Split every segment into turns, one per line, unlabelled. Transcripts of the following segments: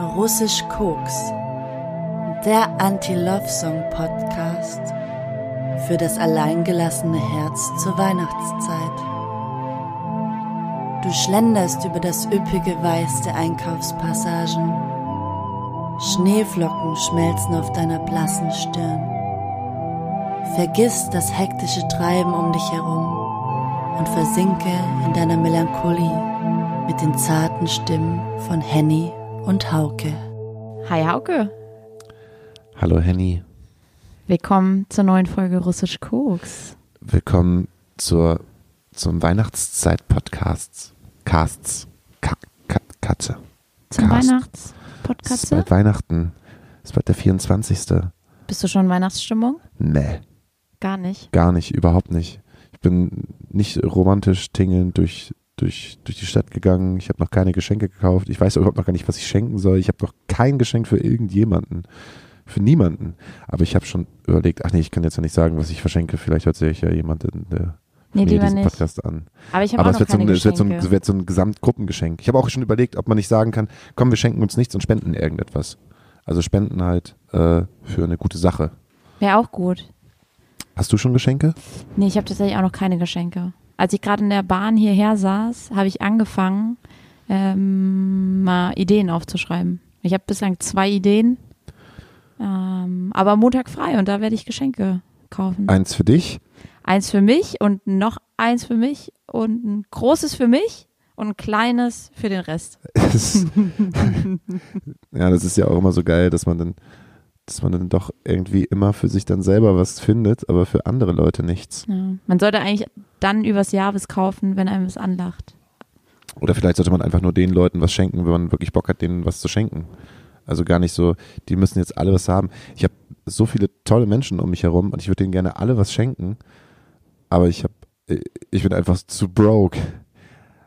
Russisch Koks, der Anti-Love-Song-Podcast für das alleingelassene Herz zur Weihnachtszeit. Du schlenderst über das üppige Weiß der Einkaufspassagen. Schneeflocken schmelzen auf deiner blassen Stirn. Vergiss das hektische Treiben um dich herum und versinke in deiner Melancholie mit den zarten Stimmen von Henny und Hauke.
Hi Hauke,
Hallo Henny,
willkommen zur neuen Folge Russisch Koks.
willkommen zur, zum Weihnachtszeit-Podcasts. Casts. Ka Ka Katze.
Zum
Cast. Es ist
Weihnachtspodcast.
bald Weihnachten. Es ist bald der 24.
Bist du schon in Weihnachtsstimmung?
Nee,
Gar nicht.
gar nicht, überhaupt nicht. Ich bin nicht romantisch tingelnd durch, durch, durch die Stadt gegangen. Ich habe noch keine Geschenke gekauft. Ich weiß überhaupt noch gar nicht, was ich schenken soll. Ich habe noch kein Geschenk für irgendjemanden. Für niemanden. Aber ich habe schon überlegt, ach nee, ich kann jetzt ja nicht sagen, was ich verschenke. Vielleicht hört sich ja jemand in der
Nee, lieber
diesen
nicht.
Podcast an.
Aber ich
Aber
auch
es wird, so ein, es, wird so ein,
Geschenke.
es wird so ein Gesamtgruppengeschenk. Ich habe auch schon überlegt, ob man nicht sagen kann, komm, wir schenken uns nichts und spenden irgendetwas. Also spenden halt äh, für eine gute Sache.
Wäre auch gut.
Hast du schon Geschenke?
Nee, ich habe tatsächlich auch noch keine Geschenke. Als ich gerade in der Bahn hierher saß, habe ich angefangen, ähm, mal Ideen aufzuschreiben. Ich habe bislang zwei Ideen, ähm, aber Montag frei und da werde ich Geschenke kaufen.
Eins für dich.
Eins für mich und noch eins für mich und ein großes für mich und ein kleines für den Rest.
Ja, das ist ja auch immer so geil, dass man dann, dass man dann doch irgendwie immer für sich dann selber was findet, aber für andere Leute nichts.
Ja. Man sollte eigentlich dann übers Jahr was kaufen, wenn einem was anlacht.
Oder vielleicht sollte man einfach nur den Leuten was schenken, wenn man wirklich Bock hat, denen was zu schenken. Also gar nicht so, die müssen jetzt alle was haben. Ich habe so viele tolle Menschen um mich herum und ich würde denen gerne alle was schenken, aber ich habe, ich bin einfach zu broke.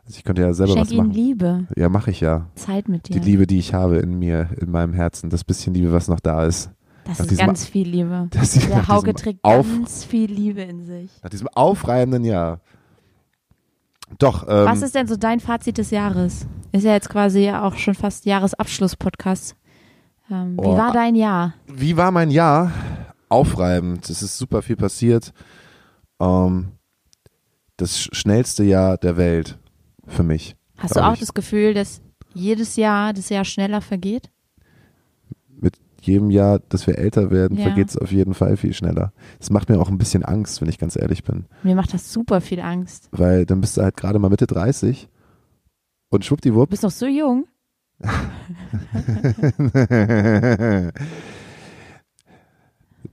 Also ich könnte ja selber
Schenk
was
ihnen
machen.
Liebe,
Ja, mache ich ja.
Zeit mit
Die
dir.
Liebe, die ich habe in mir, in meinem Herzen, das bisschen Liebe, was noch da ist.
das
nach
ist ganz viel Liebe.
Das ist
Der Hauke trägt
Auf,
ganz viel Liebe in sich.
nach diesem aufreibenden Jahr. Doch, ähm,
Was ist denn so dein Fazit des Jahres? Ist ja jetzt quasi auch schon fast Jahresabschluss-Podcast. Ähm, wie
Oh,
war dein Jahr?
Wie war mein Jahr? Aufreibend. Es ist super viel passiert. Ähm, das sch- schnellste Jahr der Welt für mich.
Hast du auch
ich.
das Gefühl, dass jedes Jahr das Jahr schneller vergeht?
Mit jedem Jahr, dass wir älter werden,
Ja.
vergeht es auf jeden Fall viel schneller. Das macht mir auch ein bisschen Angst, wenn ich ganz ehrlich bin.
Mir macht das super viel Angst.
Weil dann bist du halt gerade mal Mitte 30 und
Du
schwuppdiwupp.
bist noch so jung.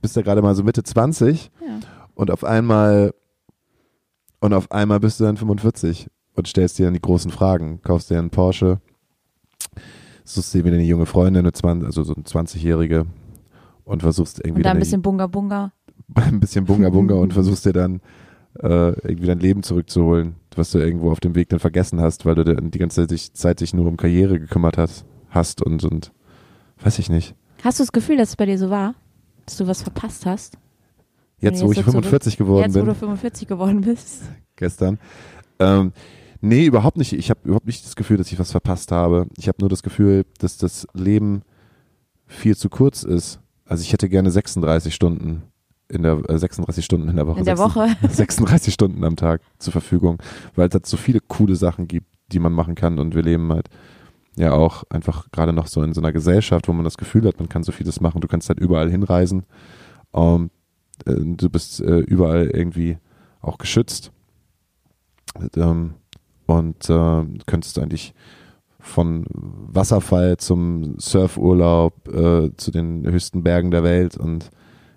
bist ja gerade mal so Mitte 20
Ja.
und auf einmal und auf einmal bist du dann 45 und stellst dir dann die großen Fragen. Kaufst dir einen Porsche, suchst dir wieder eine junge Freundin, eine 20, also so eine 20-Jährige und versuchst irgendwie
Und dann ein bisschen Bunga Bunga.
ein bisschen Bunga Bunga und versuchst dir dann äh, irgendwie dein Leben zurückzuholen, was du irgendwo auf dem Weg dann vergessen hast, weil du dann die ganze Zeit dich, nur um Karriere gekümmert hast, hast und, und weiß ich nicht.
Hast du das Gefühl, dass es bei dir so war? Dass du was verpasst hast?
Jetzt,
Wenn
wo ich
jetzt so
45 geworden
Jetzt,
bin.
wo du 45 geworden bist.
gestern. Ähm, nee, überhaupt nicht. Ich habe überhaupt nicht das Gefühl, dass ich was verpasst habe. Ich habe nur das Gefühl, dass das Leben viel zu kurz ist. Also ich hätte gerne 36 Stunden in der äh, 36 Stunden in der Woche.
In der
36
Woche.
36 Stunden am Tag zur Verfügung, weil es halt so viele coole Sachen gibt, die man machen kann und wir leben halt ja auch einfach gerade noch so in so einer Gesellschaft, wo man das Gefühl hat, man kann so vieles machen. Du kannst halt überall hinreisen. Ähm, äh, du bist äh, überall irgendwie auch geschützt. Ähm, und äh, könntest eigentlich von Wasserfall zum Surfurlaub äh, zu den höchsten Bergen der Welt und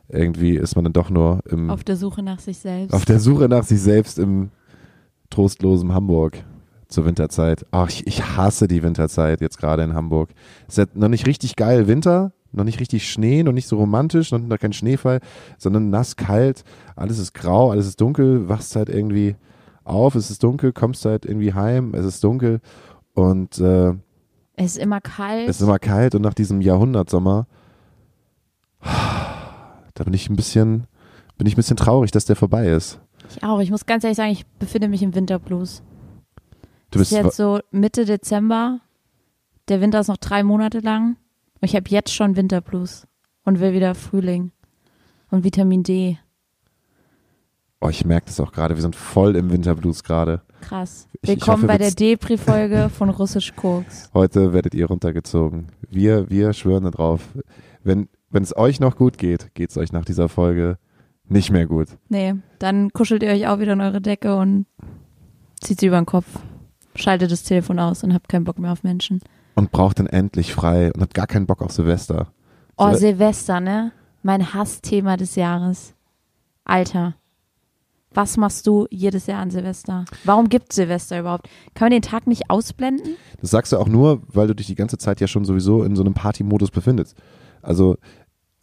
irgendwie ist man dann doch nur im,
Auf der Suche nach sich selbst.
auf der Suche nach sich selbst im trostlosen Hamburg zur Winterzeit. Ach, ich, ich hasse die Winterzeit jetzt gerade in Hamburg. Es ist ja noch nicht richtig geil Winter, noch nicht richtig Schnee, noch nicht so romantisch, noch, noch kein Schneefall, sondern nass, kalt, alles ist grau, alles ist dunkel, wachst halt irgendwie auf, es ist dunkel, kommst halt irgendwie heim, es ist dunkel und äh,
es ist immer kalt.
es ist immer kalt und nach diesem Jahrhundertsommer, da bin ich ein bisschen, bin ich ein bisschen traurig, dass der vorbei ist.
ich auch. Ich muss ganz ehrlich sagen, ich befinde mich im Winterblues.
Du
es
bist
ist jetzt so Mitte Dezember der Winter ist noch drei Monate lang. Ich habe jetzt schon Winterblues und will wieder Frühling und Vitamin D.
Oh, ich merke das auch gerade. Wir sind voll im Winterblues gerade.
Krass.
Ich- ich
Willkommen
hoffe,
bei der Depri-Folge von Russisch Koks.
Heute werdet ihr runtergezogen. Wir, wir schwören darauf. Wenn, wenn es euch noch gut geht, geht es euch nach dieser Folge nicht mehr gut.
Nee, dann kuschelt ihr euch auch wieder in eure Decke und zieht sie über den Kopf. Schaltet das Telefon aus und habt keinen Bock mehr auf Menschen.
Und braucht dann endlich frei und hat gar keinen Bock auf Silvester.
Oh,
Sil-
Silvester, ne? Mein Hassthema des Jahres. Alter. Was machst du jedes Jahr an Silvester? Warum gibt Silvester überhaupt? Kann man den Tag nicht ausblenden?
Das sagst du auch nur, weil du dich die ganze Zeit ja schon sowieso in so einem Partymodus befindest. Also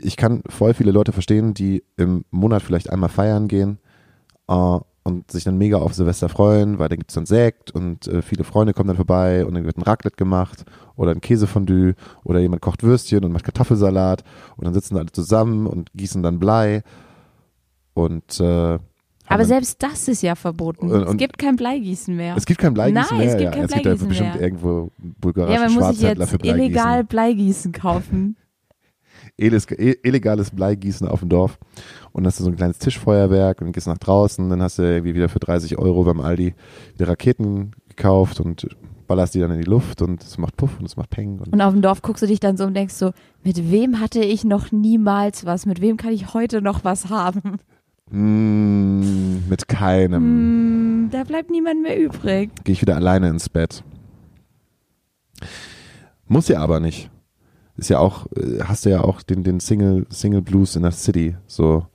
ich kann voll viele Leute verstehen, die im Monat vielleicht einmal feiern gehen äh, und sich dann mega auf Silvester freuen, weil dann gibt es dann Sekt und äh, viele Freunde kommen dann vorbei und dann wird ein Raclette gemacht oder ein Käsefondue oder jemand kocht Würstchen und macht Kartoffelsalat und dann sitzen alle zusammen und gießen dann Blei und äh,
Aber selbst das ist ja verboten.
Und-
es
und-
gibt kein Bleigießen mehr.
es gibt kein Bleigießen
Nein,
mehr.
es gibt
ja.
kein
es gibt
Bleigießen
bestimmt
mehr.
irgendwo bulgarische
ja, man muss sich
Schwarzhändler für Bleigießen.
illegal Bleigießen kaufen.
I- illegales Bleigießen auf dem Dorf und dann hast du so ein kleines Tischfeuerwerk und gehst nach draußen, dann hast du irgendwie wieder für 30 Euro beim Aldi wieder Raketen gekauft und ballerst die dann in die Luft und es macht Puff und es macht Peng. Und
Und auf dem Dorf guckst du dich dann so und denkst so, mit wem hatte ich noch niemals was? Mit wem kann ich heute noch was haben?
Mm, mit keinem
Hm, da bleibt niemand mehr übrig.
gehe ich wieder alleine ins Bett. Muss ja aber nicht. Ist ja auch, äh, hast du ja auch den, den Single, Single Blues in der City. So,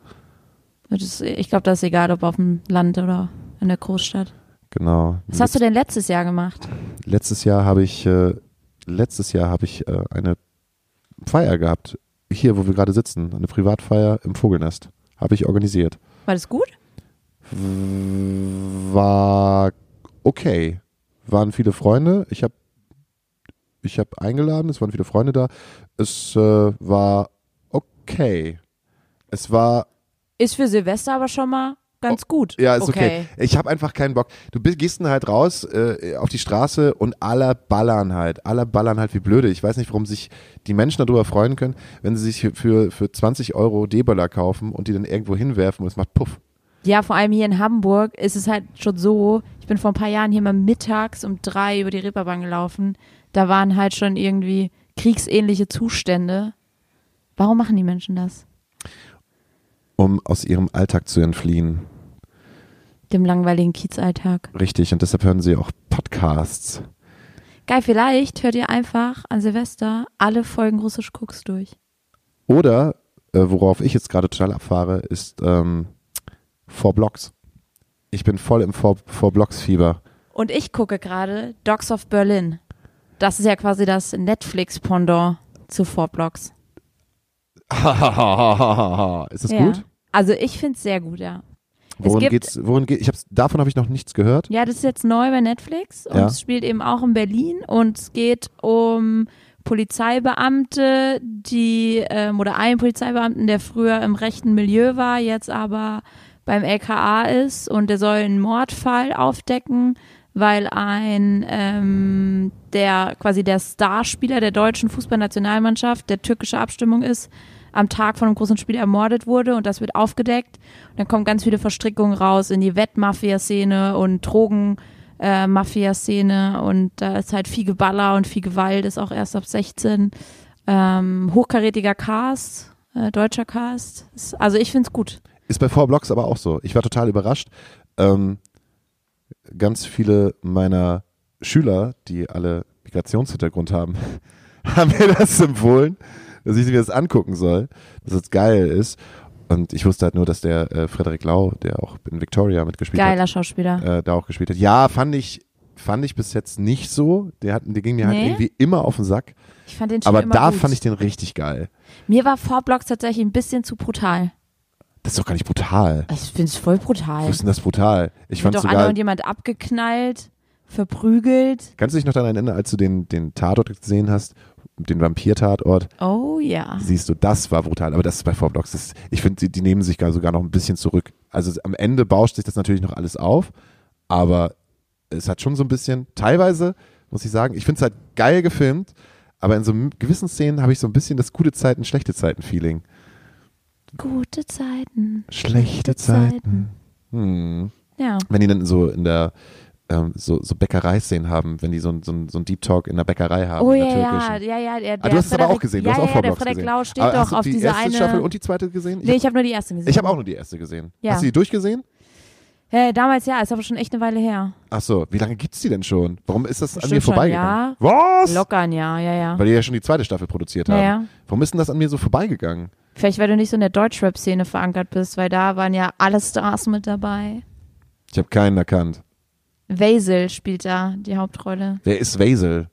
ist, ich glaube, das ist egal, ob auf dem Land oder in der Großstadt.
genau.
Was hast du denn letztes Jahr gemacht?
Letztes Jahr habe ich, äh, letztes Jahr habe ich äh, eine Feier gehabt. Hier, wo wir gerade sitzen. Eine Privatfeier im Vogelnest. Habe ich organisiert.
War das gut?
War okay. Waren viele Freunde. Ich habe ich hab eingeladen. Es waren viele Freunde da. Es äh, war okay. Es war
Ist für Silvester aber schon mal ganz gut.
Ja, ist okay. Ich habe einfach keinen Bock. Du bist, gehst dann halt raus äh, auf die Straße und alle ballern halt. Alle ballern halt wie blöde. Ich weiß nicht, warum sich die Menschen darüber freuen können, wenn sie sich für, für 20 Euro D-Böller kaufen und die dann irgendwo hinwerfen und es macht Puff.
Ja, vor allem hier in Hamburg ist es halt schon so, ich bin vor ein paar Jahren hier mal mittags um drei über die Reeperbahn gelaufen. Da waren halt schon irgendwie kriegsähnliche Zustände. Warum machen die Menschen das?
Um aus ihrem Alltag zu entfliehen.
Dem langweiligen Kiezalltag.
Richtig. Und deshalb hören sie auch Podcasts.
Geil, vielleicht hört ihr einfach an Silvester alle Folgen Russisch Cooks durch.
Oder, äh, worauf ich jetzt gerade total abfahre, ist ähm, Four Blocks. Ich bin voll im Four, Four Blocks Fieber.
Und ich gucke gerade Dogs of Berlin. Das ist ja quasi das Netflix-Pendant zu Four Blocks.
ist das
ja.
gut?
Also ich finde es sehr gut, ja.
Worin
gibt-
geht's? Worin geht? Ich hab's, davon habe ich noch nichts gehört.
Ja, das ist jetzt neu bei Netflix und
Ja.
es spielt eben auch in Berlin und es geht um Polizeibeamte, die ähm, oder einen Polizeibeamten, der früher im rechten Milieu war, jetzt aber beim LKA ist und der soll einen Mordfall aufdecken, weil ein ähm, der quasi der Starspieler der deutschen Fußballnationalmannschaft, der türkische Abstimmung ist, am Tag von einem großen Spiel ermordet wurde und das wird aufgedeckt. Und dann kommen ganz viele Verstrickungen raus in die Wettmafia-Szene und Drogen-Mafia-Szene und da ist halt viel Geballer und viel Gewalt, ist auch erst ab 16. Ähm, hochkarätiger Cast, äh, deutscher Cast. Also ich find's gut.
Ist bei Four Blocks aber auch so. Ich war total überrascht. Ähm, ganz viele meiner Schüler, die alle Migrationshintergrund haben, haben mir das empfohlen, dass ich mir das angucken soll, dass es geil ist. Und ich wusste halt nur, dass der äh, Frederik Lau, der auch in Victoria mitgespielt
Geiler
hat,
Schauspieler.
äh, da auch gespielt hat. Ja, fand ich, fand ich bis jetzt nicht so. Der, hat, der ging mir halt
Nee?
irgendwie immer auf den Sack.
Ich fand den schon
Aber da
gut.
fand ich den richtig geil.
Mir war Four Blocks tatsächlich ein bisschen zu brutal.
Das ist doch gar nicht brutal.
Ich find's voll brutal.
Wo ist denn das brutal? Ich fand
doch
sogar.
andauernd jemand abgeknallt, verprügelt.
Kannst du dich noch daran erinnern, als du den, den Tatort gesehen hast, den Vampir-Tatort,
Oh ja.
siehst du, das war brutal. Aber das ist bei Four Blocks. Das, ich finde, die, die nehmen sich gar sogar noch ein bisschen zurück. Also am Ende bauscht sich das natürlich noch alles auf, aber es hat schon so ein bisschen, teilweise muss ich sagen. Ich finde es halt geil gefilmt, aber in so gewissen Szenen habe ich so ein bisschen das gute Zeiten, schlechte Zeiten-Feeling.
Gute Zeiten.
Schlechte Zeiten. Hm.
Ja.
Wenn die dann so in der ähm, so, so Bäckereiszenen haben, wenn die so, so, so ein Deep Talk in der Bäckerei haben.
Oh ja, ja, ja, ja. Der,
Ah, du hast es aber auch gesehen, du
ja,
hast auch
ja, ja, der Frederik
gesehen.
Lau steht
Aber
doch
hast du
auf
die
dieser
erste
eine.
Staffel und die zweite gesehen?
nee, ich habe nur die erste gesehen.
ich habe auch nur die erste gesehen.
Ja.
Hast du die durchgesehen?
Äh, damals ja, ist aber schon echt eine Weile her.
Ach so, wie lange gibt's die denn schon? Warum ist das an
Bestimmt
mir
schon,
vorbeigegangen? Was?
Locker ein Jahr, ja, ja.
Weil die ja schon die zweite Staffel produziert haben.
Ja, ja.
Warum ist denn das an mir so vorbeigegangen?
Vielleicht, weil du nicht so in der Deutschrap-Szene verankert bist, weil da waren ja alle Stars mit dabei.
Ich habe keinen erkannt.
Vasil spielt da die Hauptrolle.
Wer ist Vasil?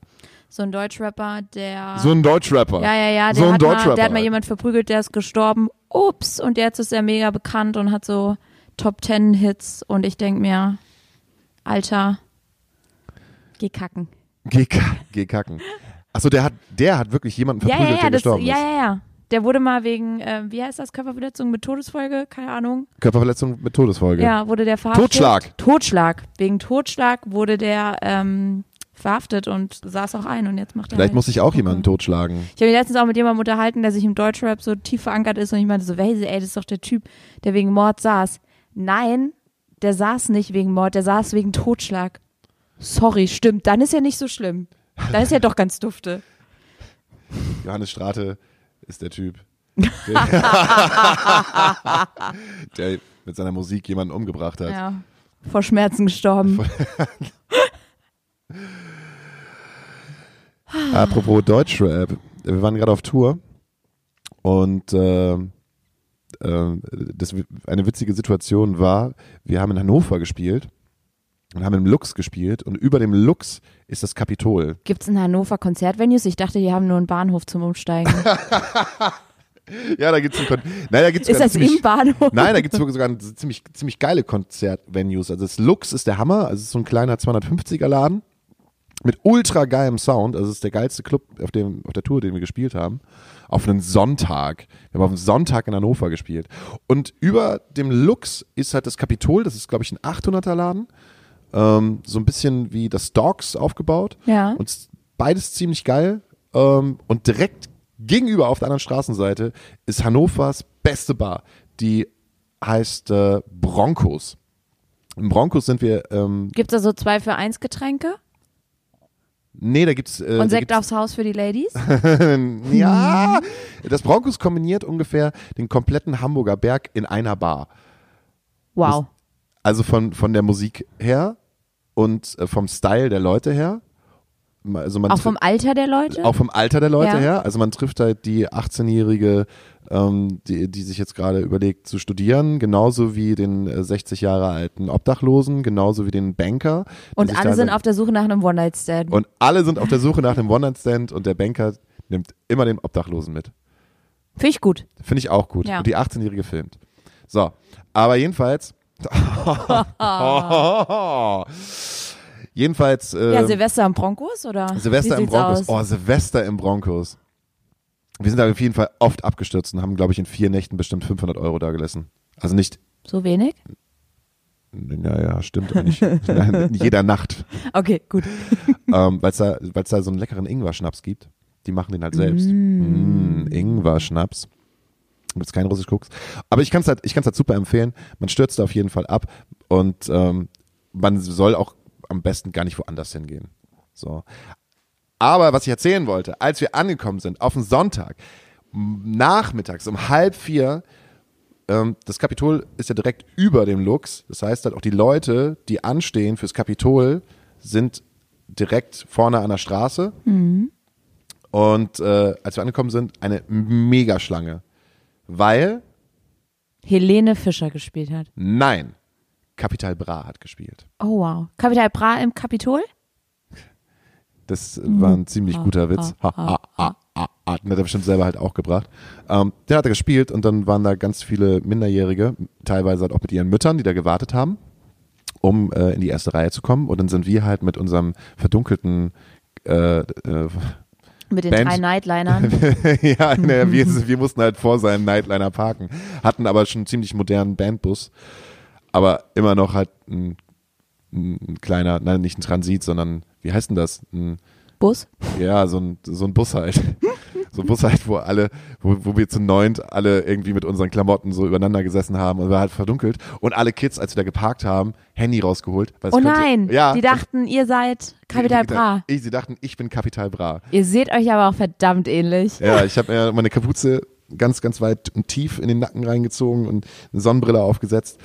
So ein Deutschrapper, der.
So ein Deutschrapper.
ja, ja, ja. Der,
so ein
hat mal,
Deutschrapper.
der hat mal jemand verprügelt, der ist gestorben. Ups. Und jetzt ist er mega bekannt und hat so Top Ten Hits. Und ich denk mir, Alter, geh kacken.
Geh, geh kacken. Achso, der hat, der hat wirklich jemanden
Ja,
verprügelt,
ja, ja,
der
das,
gestorben
ja,
ist.
ja, ja. Der wurde mal wegen, äh, wie heißt das, Körperverletzung mit Todesfolge? Keine Ahnung.
Körperverletzung mit Todesfolge.
Ja, wurde der verhaftet.
Totschlag.
Totschlag. Wegen Totschlag wurde der ähm, verhaftet und saß auch ein und jetzt macht er
Vielleicht
halt
muss ich auch jemanden totschlagen.
Ich habe mich letztens auch mit jemandem unterhalten, der sich im Deutschrap so tief verankert ist und ich meinte so, Weise, ey, das ist doch der Typ, der wegen Mord saß. Nein, der saß nicht wegen Mord, der saß wegen Totschlag. Sorry, stimmt, dann ist ja nicht so schlimm. Dann ist ja doch ganz dufte.
Johannes Strate ist der Typ, der, der mit seiner Musik jemanden umgebracht hat.
Ja, vor Schmerzen gestorben.
Apropos Deutschrap, wir waren gerade auf Tour und äh, äh, das, eine witzige Situation war, wir haben in Hannover gespielt und haben im Lux gespielt und über dem Lux ist das Kapitol.
Gibt's in Hannover Konzertvenues? Ich dachte, die haben nur einen Bahnhof zum Umsteigen.
Ja, da gibt's ein Kon Nein, da gibt's
ist
sogar
das
ziemlich,
im Bahnhof?
Nein, da gibt's sogar ein- ziemlich, ziemlich geile Konzertvenues. Also das Lux ist der Hammer, also es ist so ein kleiner 250er Laden mit ultra geilem Sound. Also es ist der geilste Club auf, dem, auf der Tour, den wir gespielt haben. Auf einen Sonntag. Wir haben auf einen Sonntag in Hannover gespielt. Und über dem Lux ist halt das Kapitol, das ist glaube ich ein 800er Laden. Ähm, so ein bisschen wie das Dogs aufgebaut.
Ja.
Und es- beides ziemlich geil. Ähm, und direkt gegenüber auf der anderen Straßenseite ist Hannovers beste Bar. Die heißt äh, Broncos. Im Broncos sind wir, ähm,
Gibt's da so zwei für eins Getränke?
nee, da gibt's, äh,
Und Sekt
gibt's
aufs Haus für die Ladies?
ja, das Broncos kombiniert ungefähr den kompletten Hamburger Berg in einer Bar.
Wow.
Also von, von der Musik her und äh, vom Style der Leute her. Also man
Auch vom Alter der Leute?
Auch vom Alter der Leute
Ja.
her. Also man trifft halt die 18-Jährige, ähm, die, die sich jetzt gerade überlegt zu studieren, genauso wie den äh, 60 Jahre alten Obdachlosen, genauso wie den Banker.
und alle sind auf der Suche nach einem One-Night-Stand.
und alle sind auf der Suche nach einem One-Night-Stand und der Banker nimmt immer den Obdachlosen mit.
Finde ich gut.
Finde ich auch gut.
Ja.
Und die 18-Jährige filmt. So, aber jedenfalls. jedenfalls.
ja,
ähm,
Silvester im Broncos, oder?
Silvester im Broncos.
Aus?
Oh, Silvester im Broncos. Wir sind da auf jeden Fall oft abgestürzt und haben, glaube ich, in vier Nächten bestimmt 500 Euro da gelassen. Also nicht,
So wenig?
ja, ja, stimmt, nicht in jeder Nacht.
Okay, gut.
ähm, Weil es da, weil's da so einen leckeren Ingwer-Schnaps gibt. Die machen den halt selbst. Mm. Ingwer-Schnaps. Gibt es keinen russisch Koks. Aber ich kann es halt, ich kann's halt super empfehlen. Man stürzt auf jeden Fall ab und ähm, man soll auch am besten gar nicht woanders hingehen. So. Aber was ich erzählen wollte, als wir angekommen sind, auf den Sonntag, nachmittags um halb vier, ähm, das Kapitol ist ja direkt über dem Lux. Das heißt halt auch die Leute, die anstehen fürs Kapitol, sind direkt vorne an der Straße. Und äh, als wir angekommen sind, eine Megaschlange. Weil,
Helene Fischer gespielt hat.
nein, Capital Bra hat gespielt.
Oh, wow. Kapital Bra im Kapitol?
Das war ein ziemlich guter Witz. Ha, ha, ha, ha, ha. Den hat er bestimmt selber halt auch gebracht. Ähm, den hat er gespielt und dann waren da ganz viele Minderjährige, teilweise halt auch mit ihren Müttern, die da gewartet haben, um äh, in die erste Reihe zu kommen. Und dann sind wir halt mit unserem verdunkelten äh, äh,
Mit den
Band.
drei Nightlinern.
ja, ne, wir, wir mussten halt vor seinem Nightliner parken, hatten aber schon einen ziemlich modernen Bandbus, aber immer noch halt ein, ein kleiner, nein, nicht ein Transit, sondern wie heißt denn das? Ein,
Bus?
ja, so ein, so ein Bus halt. so ein Bus halt, wo alle, wo, wo wir zu neunt alle irgendwie mit unseren Klamotten so übereinander gesessen haben und war halt verdunkelt und alle Kids, als wir da geparkt haben, Handy rausgeholt. Weil es
Oh
könnte-
nein,
ja,
die dachten, ihr seid Kapital Bra.
Ich, sie dachten, ich bin Kapital Bra.
Ihr seht euch aber auch verdammt ähnlich.
Ja, ich habe mir meine Kapuze ganz, ganz weit und tief in den Nacken reingezogen und eine Sonnenbrille aufgesetzt.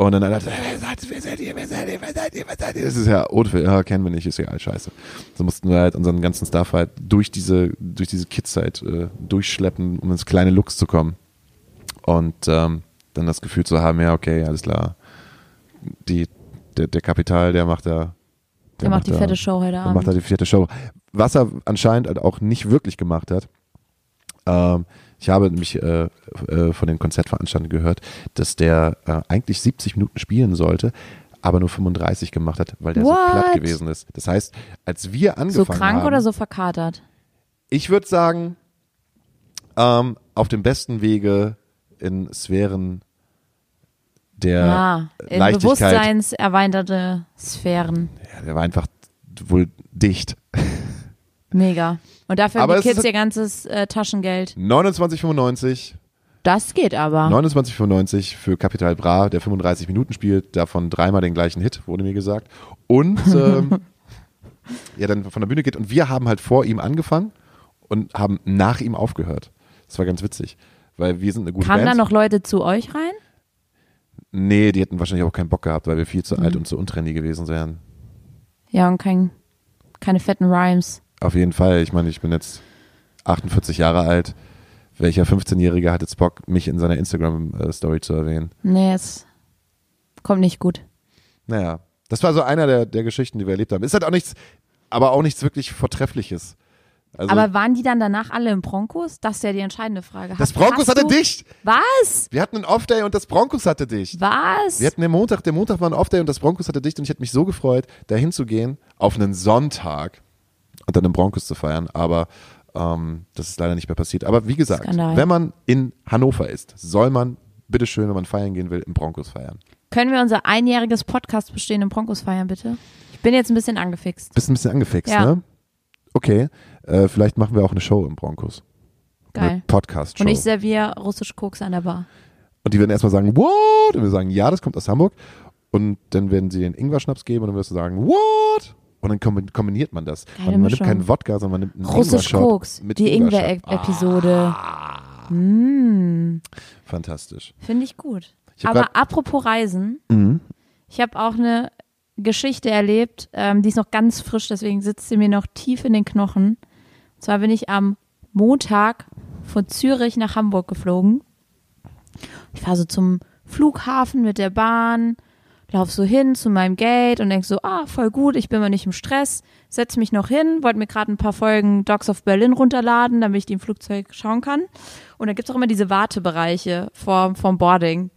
Und dann hat er wer seid ihr, wer seid ihr, wer seid ihr, wer seid ihr, wer seid ihr? Das ist ja Oldfield, ja, kennen wir nicht, ist egal, scheiße. So mussten wir halt unseren ganzen Stuff halt durch diese, durch diese Kids halt äh, durchschleppen, um ins kleine Lux zu kommen. Und ähm, dann das Gefühl zu haben, ja, okay, alles klar. Die, der, der Kapital, der macht da.
Der macht die
da-
fette Show heute
der macht da
Abend.
die vierte Show. Was er anscheinend halt auch nicht wirklich gemacht hat. Ähm, ich habe nämlich äh, äh, von den Konzertveranstaltern gehört, dass der äh, eigentlich 70 Minuten spielen sollte, aber nur 35 gemacht hat, weil der so
What?
platt gewesen ist. Das heißt, als wir
So
angefangen
krank
haben,
oder so verkatert?
ich würde sagen, ähm, auf dem besten Wege in Sphären der
ja, in
Leichtigkeit.
bewusstseinserweiterte Sphären.
Ja, der war einfach wohl dicht.
Mega. Und dafür haben die Kids ihr ganzes äh, Taschengeld.
29,95
Das geht aber.
29,95 für Capital Bra, der 35 Minuten spielt, davon dreimal den gleichen Hit, wurde mir gesagt. Und ähm, ja, dann von der Bühne geht. Und wir haben halt vor ihm angefangen und haben nach ihm aufgehört. Das war ganz witzig, weil wir sind eine gute
Kamen
Band.
da noch Leute zu euch rein?
nee, die hätten wahrscheinlich auch keinen Bock gehabt, weil wir viel zu alt
Mhm.
und zu untrendy gewesen wären.
Ja, und kein, keine fetten Rhymes.
Auf jeden Fall. Ich meine, ich bin jetzt 48 Jahre alt. Welcher 15-Jährige hat jetzt Bock, mich in seiner Instagram-Story zu erwähnen?
Nee, es kommt nicht gut.
Naja, das war so einer der, der Geschichten, die wir erlebt haben. Ist halt auch nichts, aber auch nichts wirklich Vortreffliches. Also,
aber waren die dann danach alle im Broncos? Das ist ja die entscheidende Frage.
das Broncos hatte
du,
dicht.
Was?
Wir hatten einen Off-Day und das Broncos hatte dicht.
Was?
Wir hatten den Montag, der Montag war ein Off-Day und das Broncos hatte dicht und ich hätte mich so gefreut, da hinzugehen auf einen Sonntag und dann im Broncos zu feiern, aber ähm, das ist leider nicht mehr passiert. Aber wie gesagt,
Skandal.
wenn man in Hannover ist, soll man bitteschön, wenn man feiern gehen will, im Broncos feiern.
Können wir unser einjähriges Podcast bestehen im Broncos feiern, bitte? Ich bin jetzt ein bisschen angefixt.
Bist ein bisschen angefixt,
Ja.
ne? Okay, äh, vielleicht machen wir auch eine Show im Broncos.
Geil.
Eine Podcast-Show.
Und ich serviere russisch Koks an der Bar.
Und die werden erstmal sagen, what? Und wir sagen, ja, das kommt aus Hamburg. Und dann werden sie den Ingwer-Schnaps geben und dann wirst du sagen, what? Und dann kombi- kombiniert man das. Man, man nimmt keinen Wodka, sondern man nimmt einen
Russisch Koks.
mit
Die. Ingwer-Episode. Mm,
Fantastisch.
Finde ich gut.
Ich
Aber
grad-
apropos Reisen,
Mhm.
ich habe auch eine Geschichte erlebt, ähm, die ist noch ganz frisch, deswegen sitzt sie mir noch tief in den Knochen. Und zwar bin ich am Montag von Zürich nach Hamburg geflogen. Ich fahre so zum Flughafen mit der Bahn, lauf so hin zu meinem Gate und denk so, ah, voll gut, ich bin mal nicht im Stress, setz mich noch hin, wollte mir gerade ein paar Folgen Dogs of Berlin runterladen, damit ich die im Flugzeug schauen kann. Und da gibt's auch immer diese Wartebereiche vor, vom Boarding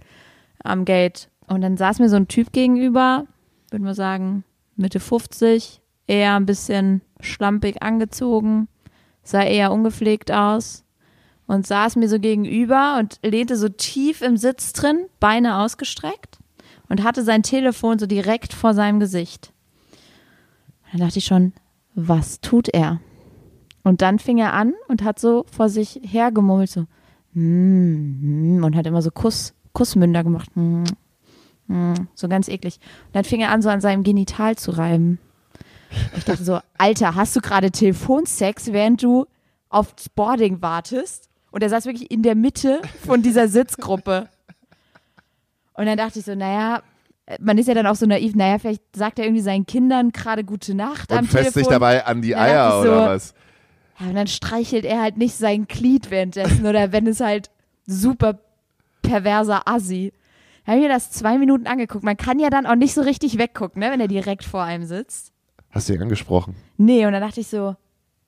am Gate. Und dann saß mir so ein Typ gegenüber, würde man sagen, Mitte 50, eher ein bisschen schlampig angezogen, sah eher ungepflegt aus und saß mir so gegenüber und lehnte so tief im Sitz drin, Beine ausgestreckt und hatte sein Telefon so direkt vor seinem Gesicht. Dann dachte ich schon, was tut er? Und dann fing er an und hat so vor sich hergemummelt, so, mm, mm, und hat immer so Kuss, Kussmünder gemacht. Mm, so ganz eklig. Und dann fing er an, so an seinem Genital zu reiben. Ich dachte so, Alter, hast du gerade Telefonsex, während du aufs Boarding wartest? Und er saß wirklich in der Mitte von dieser Sitzgruppe. Und dann dachte ich so, naja, man ist ja dann auch so naiv, naja, vielleicht sagt er irgendwie seinen Kindern gerade gute Nacht am
Und fest sich dabei an die Eier
ich
oder
so,
was?
Ja, und dann streichelt er halt nicht sein Glied währenddessen oder wenn es halt super perverser Assi. Da habe ich mir das zwei Minuten angeguckt. Man kann ja dann auch nicht so richtig weggucken, ne, wenn er direkt vor einem sitzt.
Hast du ihn angesprochen?
Nee, und dann dachte ich so,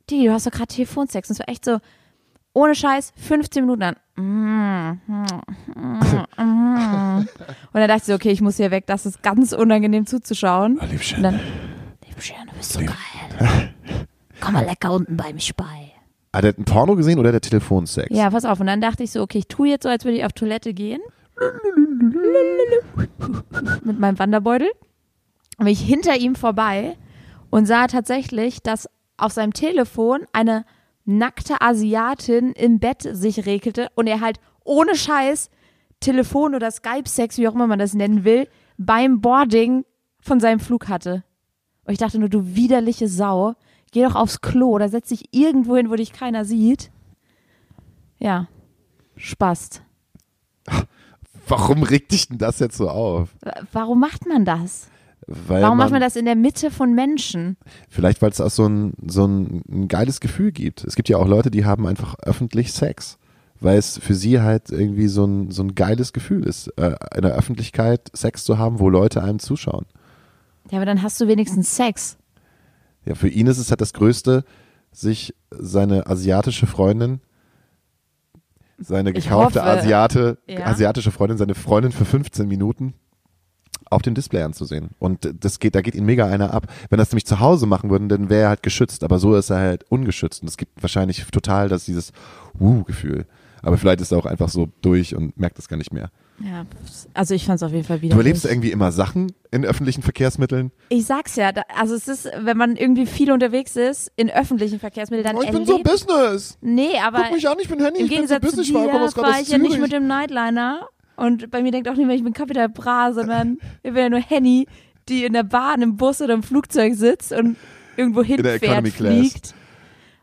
Digi, du hast doch gerade Telefonsex. Und es war echt so, ohne Scheiß, 15 Minuten an. Und dann dachte ich so, okay, ich muss hier weg, das ist ganz unangenehm zuzuschauen.
Oh, Liebchen.
Und dann, Liebchen, du bist so geil. Komm mal lecker unten bei mich bei.
Hat er ein Porno gesehen oder der Telefonsex?
Ja, pass auf. Und dann dachte ich so, okay, ich tue jetzt so, als würde ich auf Toilette gehen. Mit meinem Wanderbeutel. Und bin ich hinter ihm vorbei und sah tatsächlich, dass auf seinem Telefon eine nackte Asiatin im Bett sich regelte und er halt ohne Scheiß Telefon- oder Skype-Sex, wie auch immer man das nennen will, beim Boarding von seinem Flug hatte. Und ich dachte nur, du widerliche Sau, geh doch aufs Klo oder setz dich irgendwo hin, wo dich keiner sieht. Ja, Spaß.
Warum regt dich denn das jetzt so auf?
Warum macht man das? Warum
man,
macht man das in der Mitte von Menschen?
Vielleicht, weil es auch so ein, so ein, ein geiles Gefühl gibt. Es gibt ja auch Leute, die haben einfach öffentlich Sex, weil es für sie halt irgendwie so ein, so ein geiles Gefühl ist, äh, in der Öffentlichkeit Sex zu haben, wo Leute einem zuschauen.
Ja, aber dann hast du wenigstens Sex.
Ja, für ihn ist es halt das Größte, sich seine asiatische Freundin, seine gekaufte Asiate,
ja.
asiatische Freundin, seine Freundin für 15 Minuten auf dem Display anzusehen. Und das geht, da geht ihn mega einer ab. Wenn es nämlich zu Hause machen würden, dann wäre er halt geschützt. Aber so ist er halt ungeschützt. Und es gibt wahrscheinlich total das dieses Uh-Gefühl. Aber vielleicht ist er auch einfach so durch und merkt es gar nicht mehr.
Ja, also ich fand es auf jeden Fall wieder.
Du erlebst irgendwie immer Sachen in öffentlichen Verkehrsmitteln.
Ich sag's ja, da, also es ist, wenn man irgendwie viel unterwegs ist in öffentlichen Verkehrsmitteln, dann
Oh, ich bin so
erlebt-
Business.
Nee, aber
Guck mich an, ich bin
im
ich bin so
Gegensatz zu
Business,
dir
ich komme aus
fahre ich ja nicht mit dem Nightliner und bei mir denkt auch niemand, ich bin Capital Bra, sondern ich bin ja nur Henny, die in der Bahn, im Bus oder im Flugzeug sitzt und irgendwo hinfährt, fliegt.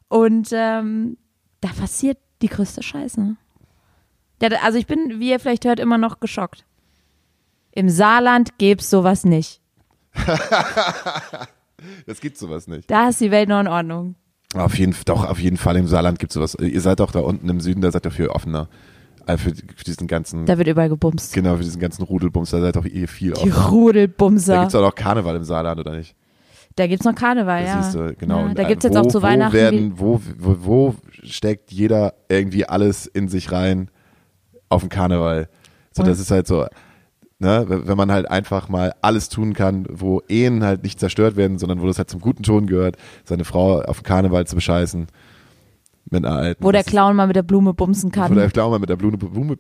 Und ähm, da passiert die größte Scheiße. Ja, also ich bin, wie ihr vielleicht hört, immer noch geschockt. Im Saarland gäb's sowas nicht.
Das gibt sowas nicht.
Da ist die Welt noch in Ordnung.
Auf jeden, doch, auf jeden Fall im Saarland gibt es sowas. Ihr seid doch da unten im Süden, da seid ihr viel offener. Äh, Für, für diesen ganzen,
Da wird überall gebumst.
genau, für diesen ganzen Rudelbums, da seid doch eh viel
Die
offener. Da
Rudelbumser.
gibt es auch noch Karneval im Saarland, oder nicht?
Da gibt's noch Karneval,
Da
ja.
siehst du, genau.
Ja, da
äh,
gibt's jetzt
wo,
auch zu
wo
Weihnachten.
Werden, wo, wo, wo steckt jeder irgendwie alles in sich rein auf den Karneval? So, das ist halt so, ne, wenn wenn man halt einfach mal alles tun kann, wo Ehen halt nicht zerstört werden, sondern wo das halt zum guten Ton gehört, seine Frau auf den Karneval zu bescheißen. Mit einer alten.
wo der Clown mal mit der Blume bumsen kann.
Wo der Clown mal mit der Blume, Blume,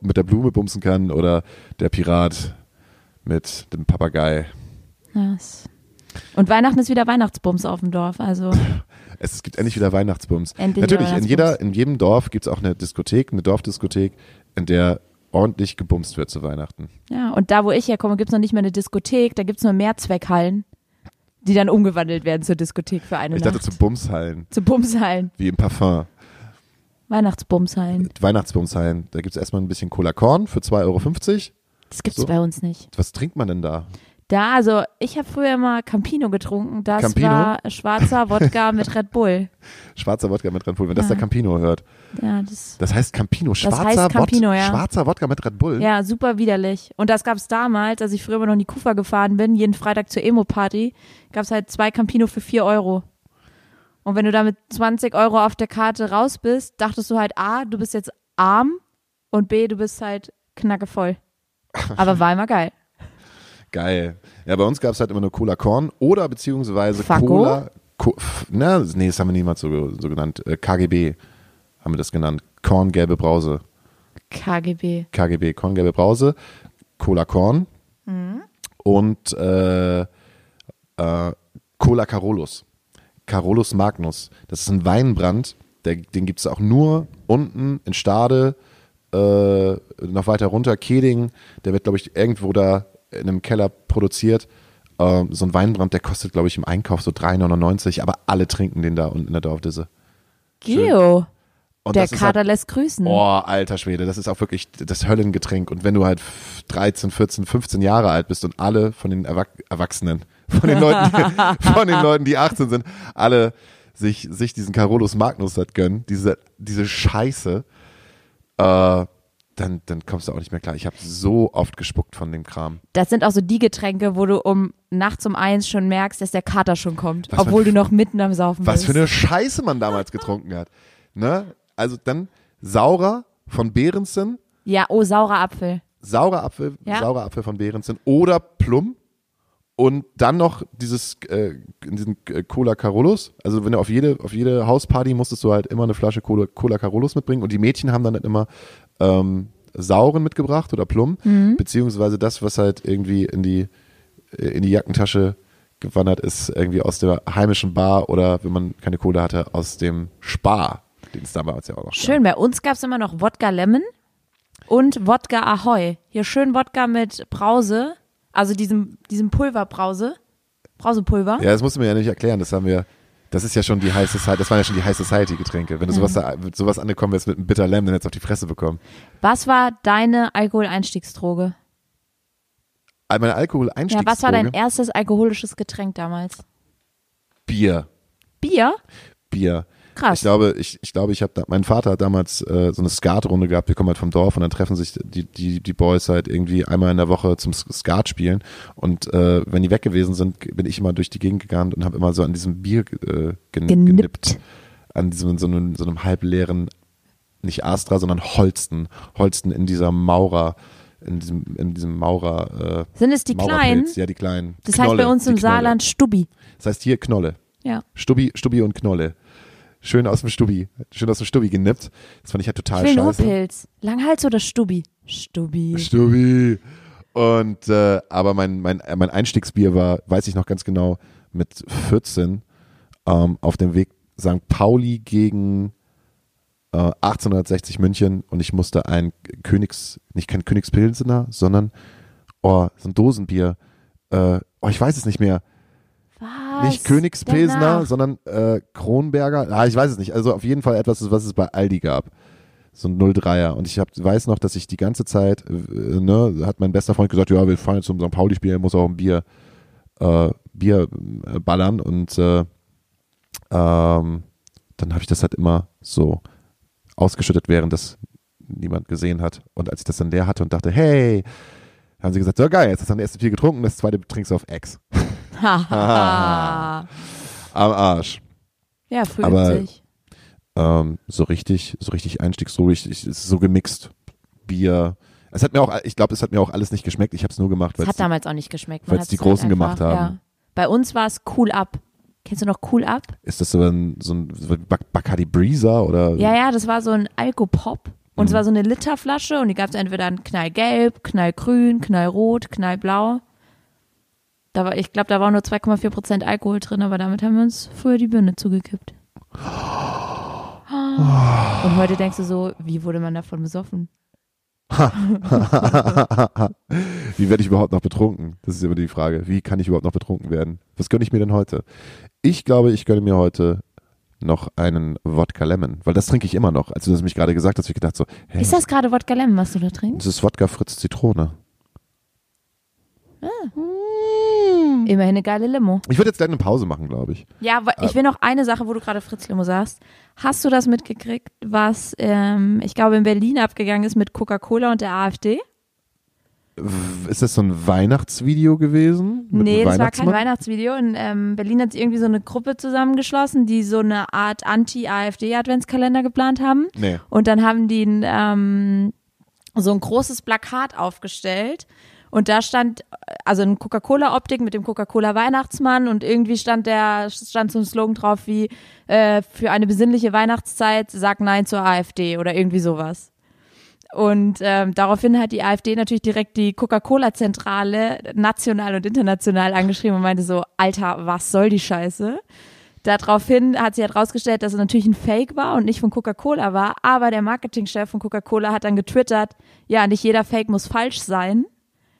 mit der Blume bumsen kann oder der Pirat mit dem Papagei.
Ja, es- Und Weihnachten ist wieder Weihnachtsbums auf dem Dorf. Also
Es, es gibt endlich wieder Weihnachtsbums.
Endlich
Natürlich, in, jeder, in jedem Dorf gibt es auch eine Diskothek, eine Dorfdiskothek, in der ordentlich gebumst wird zu Weihnachten.
ja, und da, wo ich herkomme, gibt's noch nicht mehr eine Diskothek, da gibt's nur Mehrzweckhallen, die dann umgewandelt werden zur Diskothek für eine
Ich
Nacht.
dachte zu Bumshallen,
zu Bumshallen,
wie im Parfum.
Weihnachtsbumshallen.
Weihnachtsbumshallen, da gibt es erstmal ein bisschen Cola Korn für 2,50 Euro.
Das gibt's
So.
bei uns nicht.
Was trinkt man denn da?
Da, also ich habe früher immer Campino getrunken. Das
Campino?
war schwarzer Wodka mit Red Bull.
Schwarzer Wodka mit Red Bull, wenn das
Ja.
der Campino hört.
Ja, das
Das heißt Campino, schwarzer,
heißt Campino,
Wod
ja.
schwarzer Wodka mit Red Bull.
Ja, super widerlich. Und das gab's damals, als ich früher immer noch in die Kufa gefahren bin, jeden Freitag zur Emo-Party, gab's halt zwei Campino für vier Euro. Und wenn du da mit 20 Euro auf der Karte raus bist, dachtest du halt A, du bist jetzt arm und B, du bist halt knackevoll. Aber war immer geil.
Geil. Ja, bei uns gab es halt immer nur Cola Korn oder beziehungsweise
Fakko?
Cola. Co na, nee, das haben wir niemals so, so genannt. Äh, KGB haben wir das genannt. Korn, gelbe Brause.
KGB.
KGB, Korn, gelbe Brause. Cola Korn. Und äh, äh, Cola Carolus. Carolus Magnus. Das ist ein Weinbrand. Der, den gibt es auch nur unten in Stade, äh, noch weiter runter, Keding. Der wird, glaube ich, irgendwo da in einem Keller produziert. Ähm, so ein Weinbrand, der kostet, glaube ich, im Einkauf so 3,99, aber alle trinken den da unten in der Dorfdisse.
Geo. Der Kater
halt,
lässt grüßen.
Oh, alter Schwede, das ist auch wirklich das Höllengetränk. Und wenn du halt 13, 14, 15 Jahre alt bist und alle von den Erwach Erwachsenen, von den Leuten, von den Leuten, die 18 sind, alle sich, sich diesen Carolus Magnus halt gönnen, diese, diese Scheiße, äh, dann, dann kommst du auch nicht mehr klar. Ich habe so oft gespuckt von dem Kram.
Das sind auch so die Getränke, wo du um nachts um eins schon merkst, dass der Kater schon kommt,
Was
obwohl
für-
du noch mitten am Saufen
Was
bist.
für eine Scheiße man damals getrunken hat. Ne? Also dann saurer von Behrensen,
ja, oh, saurer Apfel.
saurer Apfel,
Ja.
saurer Apfel von Behrensen oder Plum und dann noch dieses äh, diesen äh, Cola Carolus. Also wenn du auf jede auf jede Hausparty musstest du halt immer eine Flasche Cola, Cola Carolus mitbringen und die Mädchen haben dann halt immer ähm, sauren mitgebracht oder Plum
Mhm.
beziehungsweise das was halt irgendwie in die äh, in die Jackentasche gewandert ist, irgendwie aus der heimischen Bar oder wenn man keine Kohle hatte, aus dem Spar, den es damals ja auch noch gab.
Schön, bei uns gab es immer noch Wodka Lemon und Wodka Ahoy. Hier schön Wodka mit Brause, also diesem, diesem Pulverbrause. Brausepulver.
Ja, das musst du mir ja nicht erklären, das haben wir, das ist ja schon die High Society, das waren ja schon die High Society Getränke. Wenn du sowas, da, mit sowas angekommen wärst mit einem Bitter Lemon, dann hättest du auf die Fresse bekommen.
Was war deine Alkoholeinstiegsdroge?
All Meine
Ja,
Alkohol-Einstiegsdroge,
was war dein erstes alkoholisches Getränk damals?
Bier.
Bier?
Bier.
Krass.
Ich glaube, ich, ich glaube, ich habe da, mein Vater hat damals äh, so eine Skatrunde gehabt. Wir kommen halt vom Dorf und dann treffen sich die, die, die Boys halt irgendwie einmal in der Woche zum Skat spielen. Und äh, wenn die weg gewesen sind, bin ich immer durch die Gegend gegangen und habe immer so an diesem Bier äh, gen
Genippt.
genippt. An diesem so einem, so einem halbleeren, nicht Astra, sondern Holsten. Holsten in dieser Maurer, in diesem, in diesem Maurer. Äh,
Sind es die kleinen?
Ja, die kleinen.
Das heißt
Knolle,
bei uns im. Saarland Stubbi.
Das heißt hier Knolle.
Ja.
Stubbi, Stubbi und Knolle. Schön aus dem Stubbi. Schön aus dem Stubbi genippt. Das fand ich halt total
Ich will nur
scheiße.
Pilz. Langhals oder Stubbi? Stubbi.
Stubbi. Und äh, aber mein, mein, äh, mein Einstiegsbier war, weiß ich noch ganz genau, mit 14 ähm, auf dem Weg St. Pauli gegen äh, 1860 München und ich musste ein Königs, nicht kein Königspilsener, sondern oh, so ein Dosenbier. Äh, oh, ich weiß es nicht mehr. Nicht Königspilsner,
Danach.
sondern äh, Kronberger. Ah, ich weiß es nicht. Also auf jeden Fall etwas, was es bei Aldi gab. So ein 03er. Und ich hab, weiß noch, dass ich die ganze Zeit, äh, ne, hat mein bester Freund gesagt, ja, wir fahren jetzt zum St. Pauli-Spiel, muss auch ein Bier, äh, Bier äh, ballern. Und äh, ähm, dann habe ich das halt immer so ausgeschüttet, während das niemand gesehen hat. Und als ich das dann leer hatte und dachte, hey, haben sie gesagt, so geil, jetzt hast du dein erstes Bier getrunken, das zweite trinkst du auf Ex. Am Arsch.
ja, fühlt
Aber- ähm, so richtig, so richtig ich, es ist so gemixt. Bier. Es hat mir auch, ich glaube, es hat mir auch alles nicht geschmeckt. Ich habe es nur gemacht,
Es
weil
hat damals auch nicht geschmeckt. Man hat's
die
halt
Großen
einfach-
gemacht haben.
Ja. Bei uns war es Cool Up. Kennst du noch Cool Up?
ist das so ein, so ein so ein Bac- Bacardi Breezer oder?
Ja, ja, das war so ein Alkopop. Und es
Mhm.
war so eine Literflasche und die gab es entweder in knallgelb, knallgrün, knallrot, knallblau. Da war, ich glaube, da war nur 2,4 Prozent Alkohol drin, aber damit haben wir uns früher die Birne zugekippt. Und heute denkst du so, wie wurde man davon besoffen?
Wie werde ich überhaupt noch betrunken? Das ist immer die Frage. Wie kann ich überhaupt noch betrunken werden? Was gönne ich mir denn heute? Ich glaube, ich gönne mir heute noch einen Wodka Lemon, weil das trinke ich immer noch. Als du das mich gerade gesagt hast, habe ich gedacht so, hä,
Ist das gerade Wodka Lemon, was du da trinkst?
das ist Wodka Fritz Zitrone.
Immerhin eine geile Limo.
Ich würde jetzt gleich eine Pause machen, glaube ich.
Ja, aber ich will noch eine Sache, wo du gerade Fritz Limo sagst. Hast du das mitgekriegt, was ähm, ich glaube in Berlin abgegangen ist mit Coca-Cola und der AfD?
Ist das so ein Weihnachtsvideo gewesen? Mit
nee, das war kein? Weihnachtsvideo. In ähm, Berlin hat sich irgendwie so eine Gruppe zusammengeschlossen, die so eine Art Anti-AfD-Adventskalender geplant haben.
Nee.
Und dann haben die ein, ähm, so ein großes Plakat aufgestellt. Und da stand, also eine Coca-Cola-Optik mit dem Coca-Cola-Weihnachtsmann und irgendwie stand der, stand so ein Slogan drauf wie, äh, für eine besinnliche Weihnachtszeit, sag Nein zur AfD oder irgendwie sowas. Und ähm, daraufhin hat die AfD natürlich direkt die Coca-Cola-Zentrale national und international angeschrieben und meinte so, Alter, was soll die Scheiße? Daraufhin hat sie halt rausgestellt, dass es natürlich ein Fake war und nicht von Coca-Cola war, aber der Marketingchef von Coca-Cola hat dann getwittert, ja, nicht jeder Fake muss falsch sein.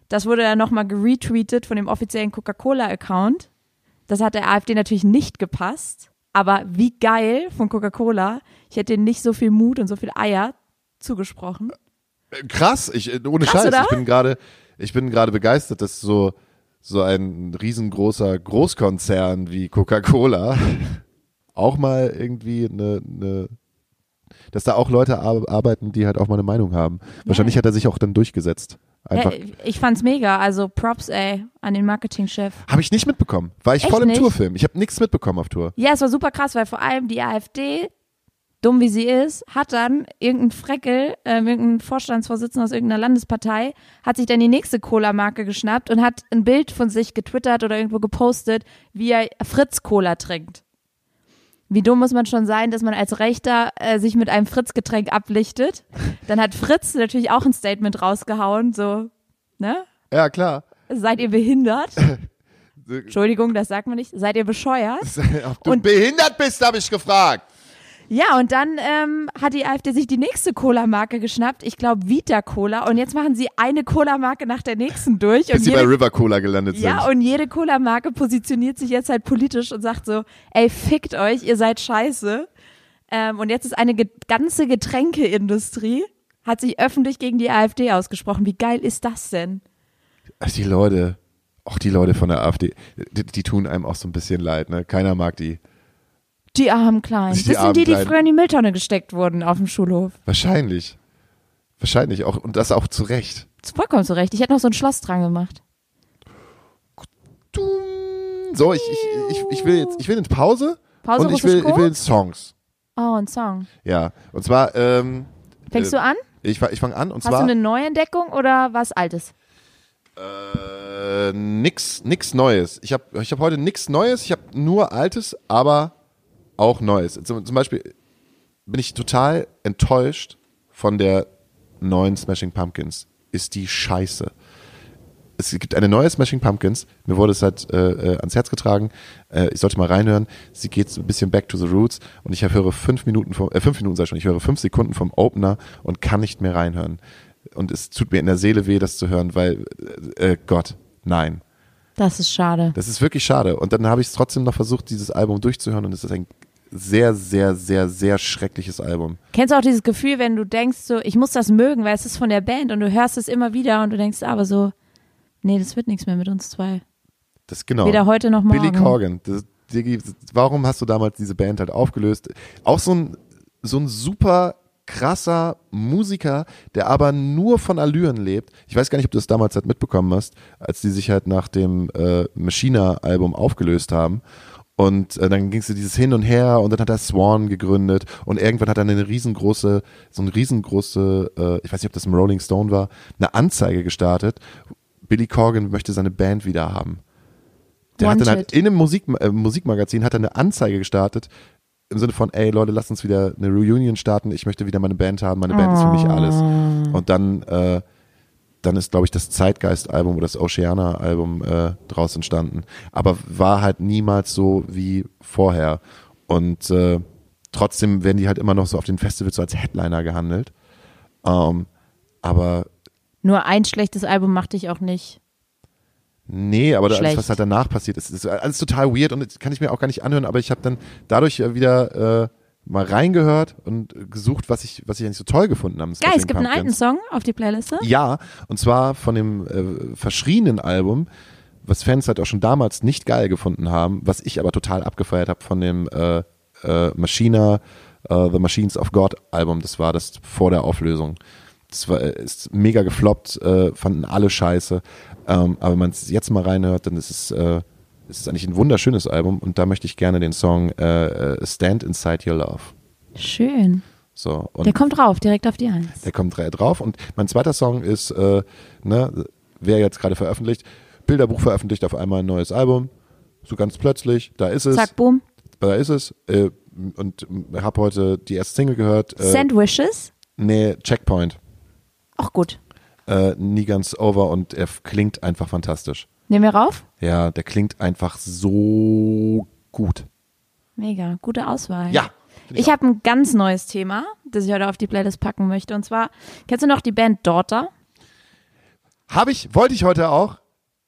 Das wurde dann nochmal geretweetet von dem offiziellen Coca-Cola-Account. Das hat der AfD natürlich nicht gepasst, aber wie geil von Coca-Cola. Ich hätte denen nicht so viel Mut und so viel Eier zugesprochen.
Krass, ich, äh, ohne
Krass,
Scheiß,
oder?
ich bin gerade, ich bin gerade begeistert, dass so, so ein riesengroßer Großkonzern wie Coca-Cola auch mal irgendwie eine, eine, dass da auch Leute ar arbeiten, die halt auch mal eine Meinung haben. Wahrscheinlich hat er sich auch dann durchgesetzt. Einfach.
Ja, ich fand's mega. Also Props, ey, an den Marketingchef.
Habe ich nicht mitbekommen. War ich
Echt
voll im
nicht?
Tourfilm. Ich habe nichts mitbekommen auf Tour.
Ja, es war super krass, weil vor allem die AfD, dumm wie sie ist, hat dann irgendein Freckel, äh, irgendein Vorstandsvorsitzender aus irgendeiner Landespartei, hat sich dann die nächste Cola-Marke geschnappt und hat ein Bild von sich getwittert oder irgendwo gepostet, wie er Fritz-Cola trinkt. Wie dumm muss man schon sein, dass man als Rechter äh, sich mit einem Fritz-Getränk ablichtet. Dann hat Fritz natürlich auch ein Statement rausgehauen, so, ne?
Ja, klar.
Seid ihr behindert? Entschuldigung, das sagt man nicht. Seid ihr bescheuert?
Ob du
Und-
behindert bist, habe ich gefragt.
Ja, und dann ähm, hat die AfD sich die nächste Cola-Marke geschnappt. Ich glaube Vita Cola. Und jetzt machen sie eine Cola-Marke nach der nächsten durch.
Bis
Und
sie bei
jede,
River Cola gelandet
ja,
sind.
und jede Cola-Marke positioniert sich jetzt halt politisch und sagt so, ey, fickt euch, ihr seid scheiße. Ähm, und jetzt ist eine ge ganze Getränkeindustrie, hat sich öffentlich gegen die AfD ausgesprochen. Wie geil ist das denn?
Ach, die Leute, auch die Leute von der AfD, die, die tun einem auch so ein bisschen leid, ne? Keiner mag die.
Die armen Kleinen.
Die
Das sind die, die
Kleinen.
früher in die Mülltonne gesteckt wurden auf dem Schulhof.
Wahrscheinlich. Wahrscheinlich auch, und das auch zu Recht.
Vollkommen so recht. Ich hätte noch so ein Schloss dran gemacht.
So, ich, ich, ich, ich will jetzt, ich will jetzt Pause.
Pause
und ich will, ich will
Code?
Songs.
Oh, ein Song.
Ja. Und zwar, ähm,
Fängst
Äh,
du an?
ich, ich fange an und
Hast du
zwar
eine Neuentdeckung oder was Altes?
äh, nix, nix Neues. Ich habe ich hab heute nix Neues, ich habe nur Altes, aber auch Neues. Zum, zum Beispiel bin ich total enttäuscht von der neuen Smashing Pumpkins. Ist die scheiße. Es gibt eine neue Smashing Pumpkins. Mir wurde es halt äh, äh, ans Herz getragen. Äh, ich sollte mal reinhören. Sie geht ein bisschen back to the roots und ich höre fünf Minuten vom, äh, fünf Minuten sag ich schon, ich höre fünf Sekunden vom Opener und kann nicht mehr reinhören. Und es tut mir in der Seele weh, das zu hören, weil äh, äh, Gott, nein.
Das ist schade.
Das ist wirklich schade. Und dann habe ich es trotzdem noch versucht, dieses Album durchzuhören und es ist ein sehr, sehr, sehr, sehr schreckliches Album.
Kennst du auch dieses Gefühl, wenn du denkst, so, ich muss das mögen, weil es ist von der Band und du hörst es immer wieder und du denkst aber so, nee, das wird nichts mehr mit uns zwei.
Das genau.
Weder heute noch morgen.
Billy Corgan. Das, Diggi, warum hast du damals diese Band halt aufgelöst? Auch so ein, so ein super krasser Musiker, der aber nur von Allüren lebt. Ich weiß gar nicht, ob du das damals halt mitbekommen hast, als die sich halt nach dem äh, Machina-Album aufgelöst haben. Und äh, dann ging es so dieses Hin und Her und dann hat er Swan gegründet und irgendwann hat er eine riesengroße, so eine riesengroße, äh, ich weiß nicht, ob das im Rolling Stone war, eine Anzeige gestartet. Billy Corgan möchte seine Band wieder haben. Der hat dann halt in einem Musik, äh, Musikmagazin hat er eine Anzeige gestartet im Sinne von, ey Leute, lasst uns wieder eine Reunion starten, ich möchte wieder meine Band haben, meine Band ist für mich alles. Und dann, äh, dann ist, glaube ich, das Zeitgeist-Album oder das Oceana-Album äh, draus entstanden. Aber war halt niemals so wie vorher. Und äh, trotzdem werden die halt immer noch so auf den Festivals so als Headliner gehandelt. Ähm, aber
Nur ein schlechtes Album macht dich auch nicht.
Nee, aber alles,
Schlecht.
was halt danach passiert ist, ist alles total weird und das kann ich mir auch gar nicht anhören, aber ich habe dann dadurch wieder äh, mal reingehört und äh, gesucht, was ich, was ich eigentlich so toll gefunden habe.
Geil, es gibt einen alten Song auf die Playliste.
Ja, und zwar von dem äh, verschrienen Album, was Fans halt auch schon damals nicht geil gefunden haben, was ich aber total abgefeiert habe von dem äh, äh, Machina, äh, The Machines of God Album. Das war das vor der Auflösung. Das war, äh, ist mega gefloppt, äh, fanden alle scheiße. Ähm, aber wenn man es jetzt mal reinhört, dann ist es, äh, ist es eigentlich ein wunderschönes Album und da möchte ich gerne den Song äh, äh, Stand Inside Your Love.
Schön.
So,
Der kommt drauf, direkt auf die Eins.
der kommt drauf. Und mein zweiter Song ist, äh, ne, wer jetzt gerade veröffentlicht, Bilderbuch veröffentlicht auf einmal ein neues Album. So ganz plötzlich, da ist es,
Zack, boom.
da ist es. Äh, und habe heute die erste Single gehört. Äh,
Sandwiches.
nee, Checkpoint.
Auch gut.
Äh, nie ganz over und er klingt einfach fantastisch.
Nehmen wir rauf.
Ja, der klingt einfach so gut.
Mega, gute Auswahl.
Ja.
Ich
auch.
habe ein ganz neues Thema, das ich heute auf die Playlist packen möchte. Und zwar, kennst du noch die Band Daughter?
Habe ich, wollte ich heute auch,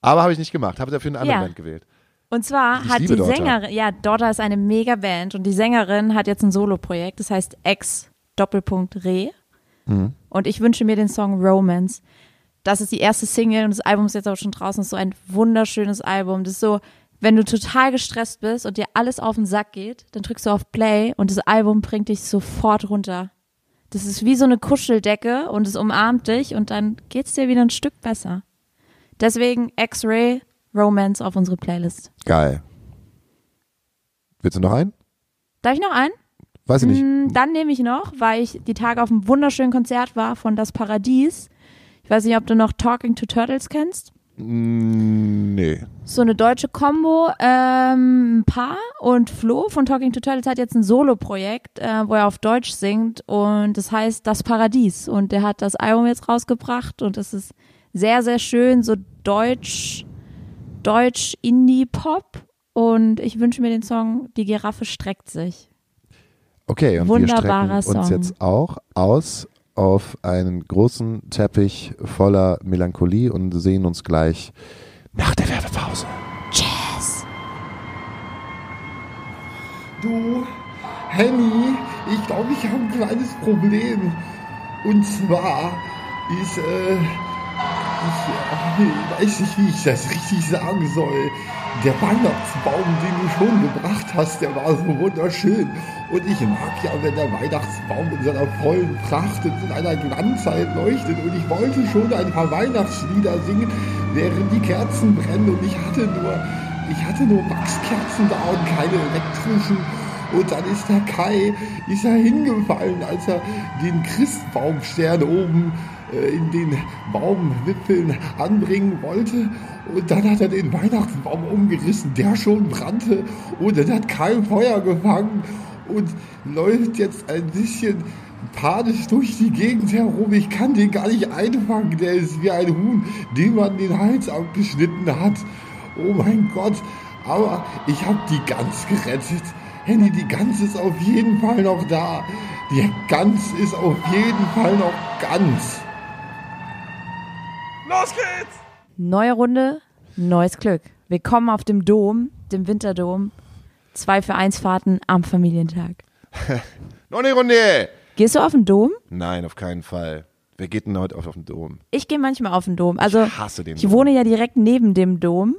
aber habe ich nicht gemacht. Habe dafür eine andere
Ja.
Band gewählt.
Und zwar
Ich
hat die
Daughter.
Sängerin, ja, Daughter ist eine mega Band und die Sängerin hat jetzt ein Soloprojekt, das heißt Ex Doppelpunkt Re.
Mhm.
Und ich wünsche mir den Song Romance. Das ist die erste Single und das Album ist jetzt auch schon draußen. Das ist so ein wunderschönes Album. Das ist so, wenn du total gestresst bist und dir alles auf den Sack geht, dann drückst du auf Play und das Album bringt dich sofort runter. Das ist wie so eine Kuscheldecke und es umarmt dich und dann geht's dir wieder ein Stück besser. Deswegen X-Ray Romance auf unsere Playlist.
Geil. Willst du noch einen?
Darf ich noch einen?
Weiß ich nicht.
Mm, Dann nehme ich noch, weil ich die Tage auf einem wunderschönen Konzert war von Das Paradies. Ich weiß nicht, ob du noch Talking to Turtles kennst.
Mm, Nee.
So eine deutsche Combo, ähm, Paar und Flo von Talking to Turtles hat jetzt ein Solo-Projekt, äh, wo er auf Deutsch singt und das heißt Das Paradies und der hat das Album jetzt rausgebracht und es ist sehr, sehr schön, so deutsch, Deutsch-Indie-Pop und ich wünsche mir den Song Die Giraffe streckt sich.
Okay, und
Wunderbarer
wir strecken uns
Song.
jetzt auch aus auf einen großen Teppich voller Melancholie und sehen uns gleich nach der Werbepause.
Jazz.
Du, Henny, ich glaube, ich habe ein kleines Problem. Und zwar ist, äh, ich, weiß nicht, wie ich das richtig sagen soll. Der Weihnachtsbaum, den du schon gebracht hast, der war so wunderschön. Und ich mag ja, wenn der Weihnachtsbaum in seiner vollen Pracht und in einer Glanzheit leuchtet. Und ich wollte schon ein paar Weihnachtslieder singen, während die Kerzen brennen. Und ich hatte nur, ich hatte nur Wachskerzen da und keine elektrischen. Und dann ist der Kai, ist er hingefallen, als er den Christbaumstern oben äh, in den Baumwipfeln anbringen wollte. Und dann hat er den Weihnachtsbaum umgerissen, der schon brannte. Und dann hat Kai Feuer gefangen und läuft jetzt ein bisschen panisch durch die Gegend herum. Ich kann den gar nicht einfangen. Der ist wie ein Huhn, dem man den Hals abgeschnitten hat. Oh mein Gott. Aber ich habe die Gans gerettet. Henny, die Gans ist auf jeden Fall noch da. Die Gans ist auf jeden Fall noch ganz.
Los geht's!
Neue Runde, neues Glück. Willkommen auf dem Dom, dem Winterdom. Zwei für eins Fahrten am Familientag.
Noch eine Runde!
Gehst du auf den Dom?
Nein, auf keinen Fall. Wer geht denn heute auf, auf den Dom?
Ich gehe manchmal auf den Dom. Also
Ich hasse den
ich
Dom.
wohne ja direkt neben dem Dom.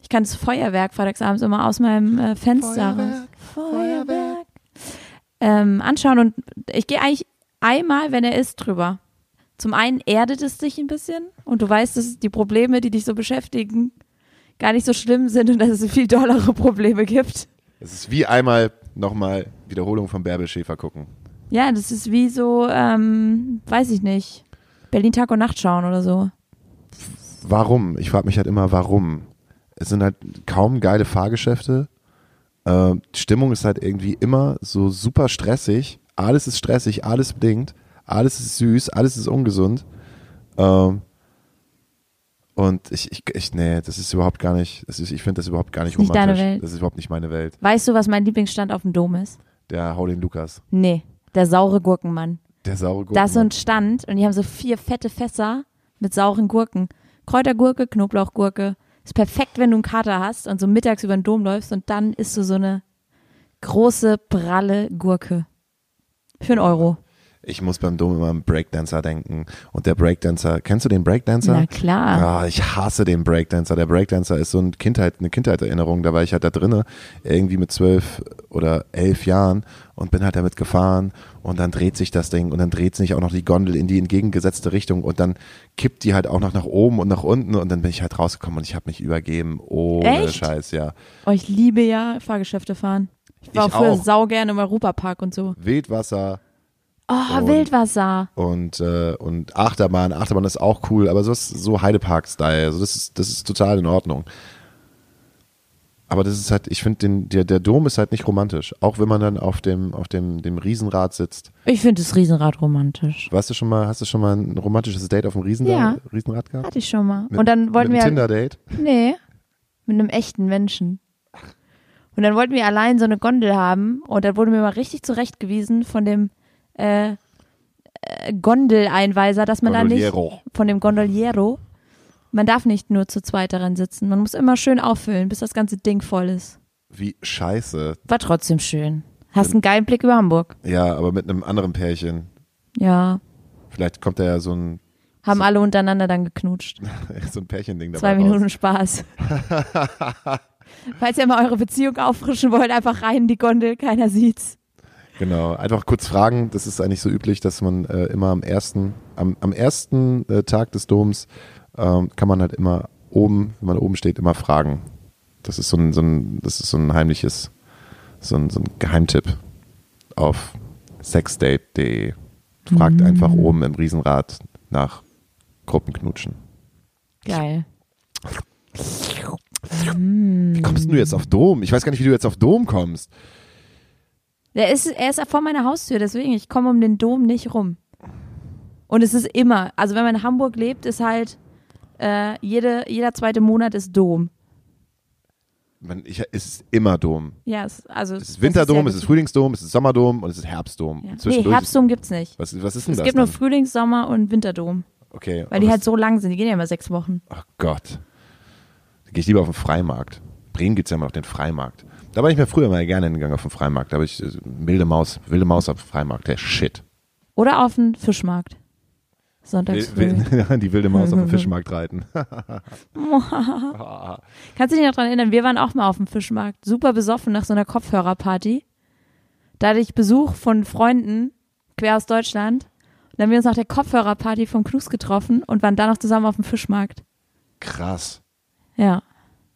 Ich kann das Feuerwerk freitagsabends immer aus meinem äh, Fenster raus. Feuerwerk. Ähm, anschauen und ich gehe eigentlich einmal, wenn er ist, drüber. Zum einen erdet es dich ein bisschen und du weißt, dass die Probleme, die dich so beschäftigen, gar nicht so schlimm sind und dass es viel dollere Probleme gibt.
Es ist wie einmal nochmal Wiederholung von Bärbel Schäfer gucken.
Ja, das ist wie so, ähm, weiß ich nicht, Berlin Tag und Nacht schauen oder so.
Warum? Ich frage mich halt immer, warum? Es sind halt kaum geile Fahrgeschäfte. Äh, die Stimmung ist halt irgendwie immer so super stressig. Alles ist stressig, alles blinkt, alles ist süß, alles ist ungesund. Ähm, und ich, ich, ich, nee, das ist überhaupt gar nicht, das ist, ich finde das überhaupt gar nicht
Ist nicht deine
romantisch.
Welt.
Das ist überhaupt nicht meine Welt.
Weißt du, was mein Lieblingsstand auf dem Dom ist?
Der Hau den Lukas.
Nee, der saure Gurkenmann.
Der saure Gurken.
Da ist so ein Stand und die haben so vier fette Fässer mit sauren Gurken. Kräutergurke, Knoblauchgurke. Ist perfekt, wenn du einen Kater hast und so mittags über den Dom läufst und dann isst du so eine große, pralle Gurke. Für einen Euro.
Ich muss beim Dom immer an Breakdancer denken. Und der Breakdancer, kennst du den Breakdancer?
Na klar.
Ah, ich hasse den Breakdancer. Der Breakdancer ist so ein Kindheit, eine Kindheitserinnerung. Da war ich halt da drinne, irgendwie mit zwölf oder elf Jahren und bin halt damit gefahren und dann dreht sich das Ding und dann dreht sich auch noch die Gondel in die entgegengesetzte Richtung und dann kippt die halt auch noch nach oben und nach unten und dann bin ich halt rausgekommen und ich habe mich übergeben. Ohne
Echt?
Scheiß, ja.
Oh, ich liebe ja Fahrgeschäfte fahren. Ich war
Ich
auch früher sau gerne im Europapark und so.
Wildwasser,
Oh,
Und-
Wildwasser.
und, äh, und Achterbahn. Achterbahn ist auch cool, aber so ist so Heidepark-Style. Also das ist, das ist total in Ordnung. Aber das ist halt, ich finde, den- der, der Dom ist halt nicht romantisch. Auch wenn man dann auf dem, auf dem, dem Riesenrad sitzt.
Ich finde das Riesenrad romantisch.
Weißt du schon mal, hast du schon mal ein romantisches Date auf dem Riesen
Ja.
Riesenrad gehabt?
Hatte ich schon mal.
Mit-
und dann wollten
mit
wir.
einem Tinder-Date?
Nee, mit einem echten Menschen. Und dann wollten wir allein so eine Gondel haben und dann wurde mir mal richtig zurechtgewiesen von dem äh, äh, Gondeleinweiser, dass man da nicht, von dem Gondoliero, man darf nicht nur zu zweit daran sitzen. Man muss immer schön auffüllen, bis das ganze Ding voll ist.
Wie scheiße.
War trotzdem schön. Hast einen geilen Blick über Hamburg.
Ja, aber mit einem anderen Pärchen.
Ja,
Vielleicht kommt da ja so ein,
haben alle untereinander dann geknutscht.
so ein Pärchending dabei
Zwei
raus.
Minuten Spaß. Falls ihr mal eure Beziehung auffrischen wollt, einfach rein in die Gondel, keiner sieht's.
Genau, einfach kurz fragen. Das ist eigentlich so üblich, dass man äh, immer am ersten, am, am ersten äh, Tag des Doms ähm, kann man halt immer oben, wenn man oben steht, immer fragen. Das ist so ein, so ein, das ist so ein heimliches, so ein, so ein Geheimtipp auf sexdate.de. Fragt einfach oben im Riesenrad nach Gruppenknutschen.
Geil.
Wie kommst du jetzt auf Dom? Ich weiß gar nicht, wie du jetzt auf Dom kommst.
Der ist, er ist vor meiner Haustür, deswegen, ich komme um den Dom nicht rum. Und es ist immer, also wenn man in Hamburg lebt, ist halt äh, jede, jeder zweite Monat ist Dom.
man, ich, es ist immer Dom.
Ja, es, also.
Es ist Winterdom,
ja
es ist Frühlingsdom, es ist Sommerdom und es ist Herbstdom.
Ja.
Und
Nee, Herbstdom gibt's nicht.
Ist, was, was ist denn
Es
das
gibt
dann?
nur Frühlings-, Sommer- und Winterdom.
okay.
Weil die halt
es-
so lang sind. Die gehen ja immer sechs Wochen.
Ach Gott. Da gehe ich lieber auf den Freimarkt. Bremen gibt es ja immer noch den Freimarkt. Da war ich mir früher mal gerne hingegangen auf den Freimarkt. Da habe ich äh, wilde Maus, wilde Maus auf dem Freimarkt. Der Shit.
Oder auf den Fischmarkt. Sonntags.
Die wilde Maus auf dem Fischmarkt reiten.
Kannst du dich noch dran erinnern? Wir waren auch mal auf dem Fischmarkt. Super besoffen nach so einer Kopfhörerparty. Da hatte ich Besuch von Freunden quer aus Deutschland. Und dann haben wir uns nach der Kopfhörerparty vom Knus getroffen und waren dann noch zusammen auf dem Fischmarkt.
Krass.
Ja.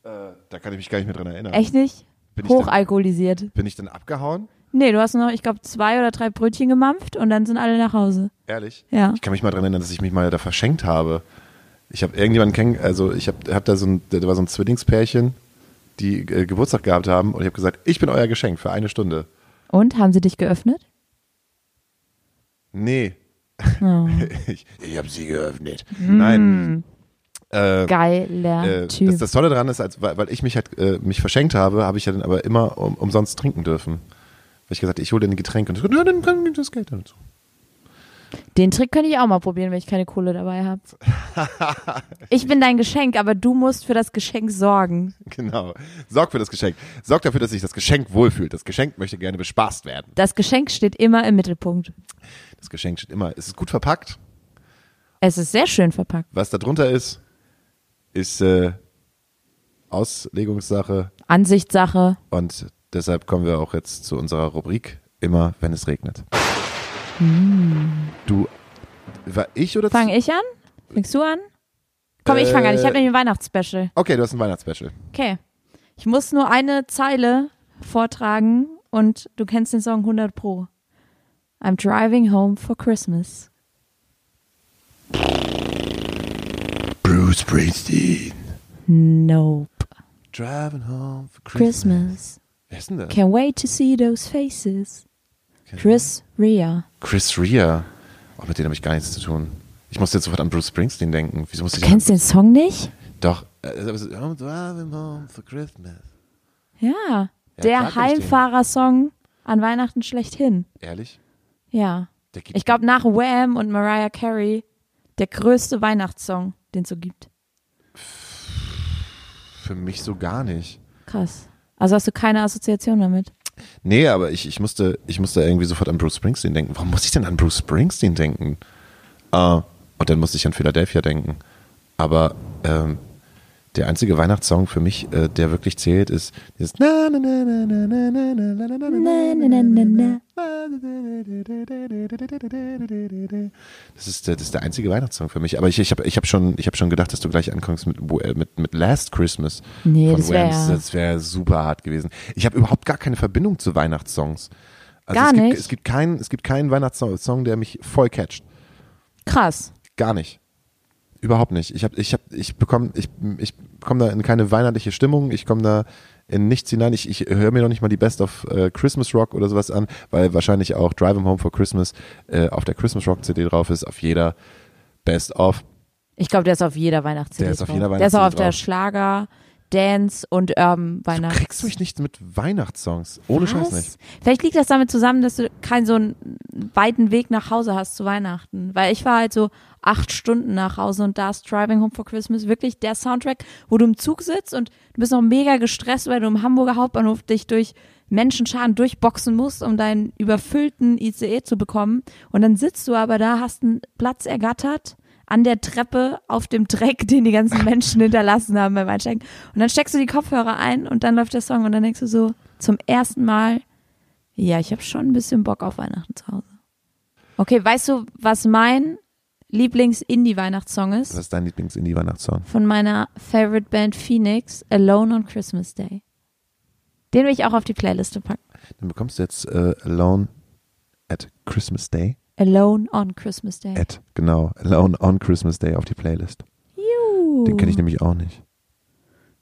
Äh, da kann ich mich gar nicht mehr dran erinnern.
Echt nicht?
Bin ich, dann,
Hochalkoholisiert.
bin ich dann abgehauen?
Nee, du hast noch, ich glaube, zwei oder drei Brötchen gemampft und dann sind alle nach Hause.
Ehrlich?
Ja.
Ich kann mich mal dran erinnern, dass ich mich mal da verschenkt habe. Ich habe irgendjemanden kennen, also ich habe hab da so ein, da war so ein Zwillingspärchen, die äh, Geburtstag gehabt haben und ich habe gesagt, ich bin euer Geschenk für eine Stunde.
Und, haben sie dich geöffnet?
Nee,
Oh.
ich, ich habe sie geöffnet. Nein. Äh,
Geiler
äh,
Typ.
das, das Tolle daran ist, als, weil, weil ich mich halt äh, mich verschenkt habe, habe ich ja dann aber immer um, umsonst trinken dürfen. Weil ich gesagt, ich hole dir ein Getränk und ja, dann kann ich das Geld dazu.
Den Trick könnte ich auch mal probieren, wenn ich keine Kohle dabei habe. Ich bin dein Geschenk, aber du musst für das Geschenk sorgen.
Genau. Sorg für das Geschenk. Sorg dafür, dass sich das Geschenk wohlfühlt. Das Geschenk möchte gerne bespaßt werden.
Das Geschenk steht immer im Mittelpunkt.
Das Geschenk steht immer, es ist gut verpackt.
Es ist sehr schön verpackt.
Was da drunter ist, ist äh, Auslegungssache
Ansichtssache.
und deshalb kommen wir auch jetzt zu unserer Rubrik immer, wenn es regnet. Du, war ich oder?
Fange ich an? Fängst du an? Komm, ich fange an. Ich habe
Äh,
nämlich ein Weihnachtsspecial.
Okay, du hast ein Weihnachtsspecial.
Okay. Ich muss nur eine Zeile vortragen und du kennst den Song 100 Pro. I'm driving home for Christmas.
Bruce Springsteen.
Nope.
Driving home for Christmas.
Christmas.
Wer ist denn das?
Can't wait to see those faces. Chris Rea.
Chris Rea. Oh, mit denen habe ich gar nichts zu tun. Ich musste jetzt sofort an Bruce Springsteen denken. Wieso musste
Du
ich
kennst den Song nicht?
Doch. äh, I'm driving home for Christmas.
Ja.
klar
Der. Heimfahrer-Song an Weihnachten schlechthin.
Ehrlich?
Ja. Ich glaube, nach Wham und Mariah Carey der größte Weihnachtssong, den es so gibt.
für mich so gar nicht.
Krass. Also hast du keine Assoziation damit?
Nee, aber ich, ich, musste, ich musste irgendwie sofort an Bruce Springsteen denken. Warum muss ich denn an Bruce Springsteen denken? Äh, und dann musste ich an Philadelphia denken. Aber ähm, der einzige Weihnachtssong für mich, äh, der wirklich zählt, ist dieses Das ist, das ist der einzige Weihnachtssong für mich. Aber ich, ich habe ich hab schon, hab schon gedacht, dass du gleich ankommst mit, mit, mit Last Christmas
nee,
von
das wär,
Das wäre super hart gewesen. Ich habe überhaupt gar keine Verbindung zu Weihnachtssongs. Also
gar
es
nicht.
Gibt, es, gibt keinen, es gibt keinen Weihnachtssong, der mich voll catcht.
Krass.
Gar nicht. Überhaupt nicht. Ich habe, ich habe, ich bekomme, ich, ich komme da in keine weihnachtliche Stimmung. Ich komme da in nichts hinein. Ich, ich höre mir noch nicht mal die Best of äh, Christmas Rock oder sowas an, weil wahrscheinlich auch Drive 'em Home for Christmas äh, auf der Christmas Rock CD drauf ist, auf jeder Best of.
Ich glaube, der ist auf jeder Weihnachts-CD
Der ist auf
drauf.
jeder
Der ist auch auf
Weihnachts-CD
der
drauf.
Schlager, Dance und Urban
Du
Weihnachts.
kriegst mich nicht mit Weihnachtssongs. Ohne Scheiß nicht.
Vielleicht liegt das damit zusammen, dass du keinen so einen weiten Weg nach Hause hast zu Weihnachten. Weil ich war halt so acht Stunden nach Hause und da ist Driving Home for Christmas wirklich der Soundtrack, wo du im Zug sitzt und du bist noch mega gestresst, weil du im Hamburger Hauptbahnhof dich durch Menschenscharen durchboxen musst, um deinen überfüllten ICE zu bekommen. Und dann sitzt du aber da, hast einen Platz ergattert an der Treppe auf dem Dreck, den die ganzen Menschen hinterlassen haben beim Einsteigen. Und dann steckst du die Kopfhörer ein und dann läuft der Song und dann denkst du so zum ersten Mal, ja, ich habe schon ein bisschen Bock auf Weihnachten zu Hause. Okay, weißt du, was mein Lieblings-Indie-Weihnachtssong
Was
ist?
ist dein Lieblings-Indie-Weihnachtssong?
Von meiner Favorite Band Phoenix, Alone on Christmas Day. Den will ich auch auf die Playliste packen.
Dann bekommst du jetzt äh, Alone at Christmas Day.
Alone on Christmas Day.
At, genau, Alone on Christmas Day auf die Playlist.
Juhu.
Den kenne ich nämlich auch nicht.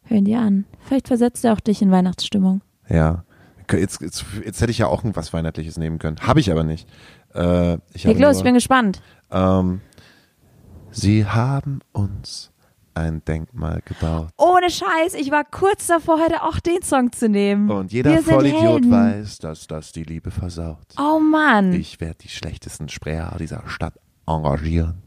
Hören dir an. Vielleicht versetzt er auch dich in Weihnachtsstimmung.
Ja. Jetzt, jetzt, jetzt hätte ich ja auch irgendwas Weihnachtliches nehmen können. Habe ich aber nicht. Äh, ich
Leg los,
nur,
ich bin gespannt.
ähm, Sie haben uns ein Denkmal gebaut.
Ohne Scheiß, ich war kurz davor, heute auch den Song zu nehmen.
Und jeder Vollidiot weiß, dass das die Liebe versaut.
Oh Mann.
Ich werde die schlechtesten Sprecher dieser Stadt engagieren.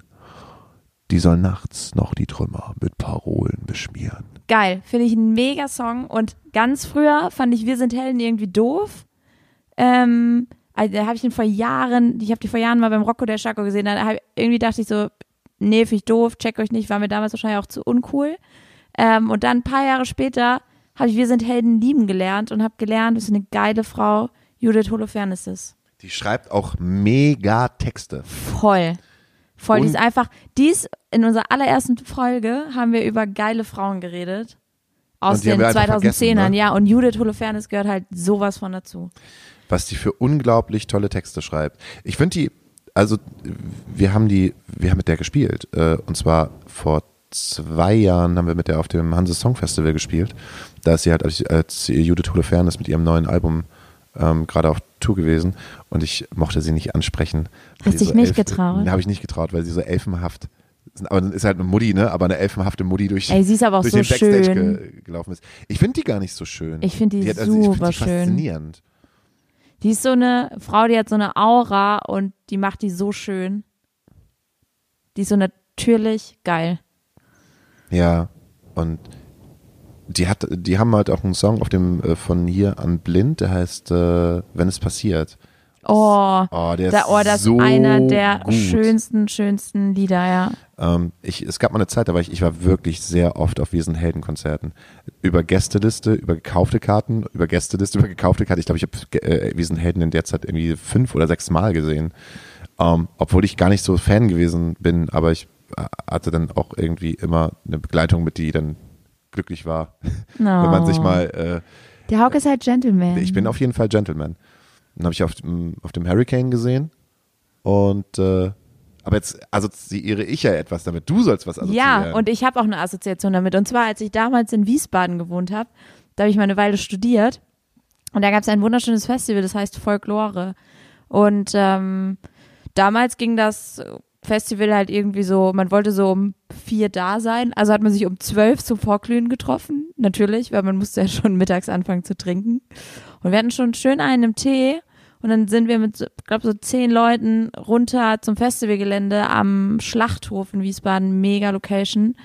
Die sollen nachts noch die Trümmer mit Parolen beschmieren.
Geil, finde ich ein mega Song. Und ganz früher fand ich Wir sind Helden irgendwie doof. Ähm, also, da habe ich ihn vor Jahren, ich habe die vor Jahren mal beim Rocco der Schako gesehen, da hab, irgendwie dachte ich so, nee, finde ich doof, check euch nicht, war mir damals wahrscheinlich auch zu uncool. Ähm, und dann ein paar Jahre später habe ich Wir sind Helden lieben gelernt und habe gelernt, dass eine geile Frau Judith Holofernes ist.
Die schreibt auch mega Texte.
Voll. Voll. die
Und-
ist einfach, die ist in unserer allerersten Folge haben wir über geile Frauen geredet. Aus
die
den
wir einfach
2010ern,
vergessen, ne?
ja. Und Judith Holofernes gehört halt sowas von dazu.
was die für unglaublich tolle Texte schreibt. Ich finde die, also wir haben die, wir haben mit der gespielt. Äh, und zwar vor zwei Jahren haben wir mit der auf dem Hanse Song Festival gespielt. Da ist sie halt als, als Judith Holofernes mit ihrem neuen Album ähm, gerade auf Tour gewesen und ich mochte sie nicht ansprechen.
Hast
sie
dich nicht getraut?
Ne, habe ich nicht getraut, weil sie so elfenhaft sind. Aber dann ist halt eine Mutti, ne? Aber eine elfenhafte Mutti durch,
Ey, sie ist aber auch so
den Backstage
schön.
Ge gelaufen ist. Ich finde die gar nicht so schön.
Ich finde die
hat- also ich find
super
die
schön.
faszinierend.
Die ist so eine Frau, die hat so eine Aura und die macht die so schön. Die ist so natürlich geil.
Ja, und die hat, die haben halt auch einen Song auf dem äh, von hier an blind, der heißt äh, Wenn es passiert.
Oh,
Oh, der
da,
ist
oh das
so
ist einer der
gut.
schönsten, schönsten Lieder, ja.
Ähm, ich, es gab mal eine Zeit, da war ich, ich war wirklich sehr oft auf diesen Heldenkonzerten. Über Gästeliste, über gekaufte Karten, über Gästeliste, über gekaufte Karten. Ich glaube, ich habe äh, diesen Helden in der Zeit irgendwie fünf oder sechs Mal gesehen. Ähm, obwohl ich gar nicht so Fan gewesen bin, aber ich äh, hatte dann auch irgendwie immer eine Begleitung mit, die dann glücklich war.
No.
Wenn man sich mal äh,
Der Hauke ist halt Gentleman.
Ich bin auf jeden Fall Gentleman. Dann habe ich auf, dem- auf dem Hurricane gesehen. Und äh, aber jetzt assoziiere ich ja etwas damit. Du sollst was assoziieren.
Ja, und ich habe auch eine Assoziation damit. Und zwar, als ich damals in Wiesbaden gewohnt habe, da habe ich mal eine Weile studiert. Und da gab es ein wunderschönes Festival, das heißt Folklore. Und ähm, damals ging das Festival halt irgendwie so, man wollte so um vier da sein. Also hat man sich um zwölf zum Vorglühen getroffen, natürlich, weil man musste ja schon mittags anfangen zu trinken. Und wir hatten schon schön einen im Tee. Und dann sind wir mit, glaube, so zehn Leuten runter zum Festivalgelände am Schlachthof in Wiesbaden, mega Location.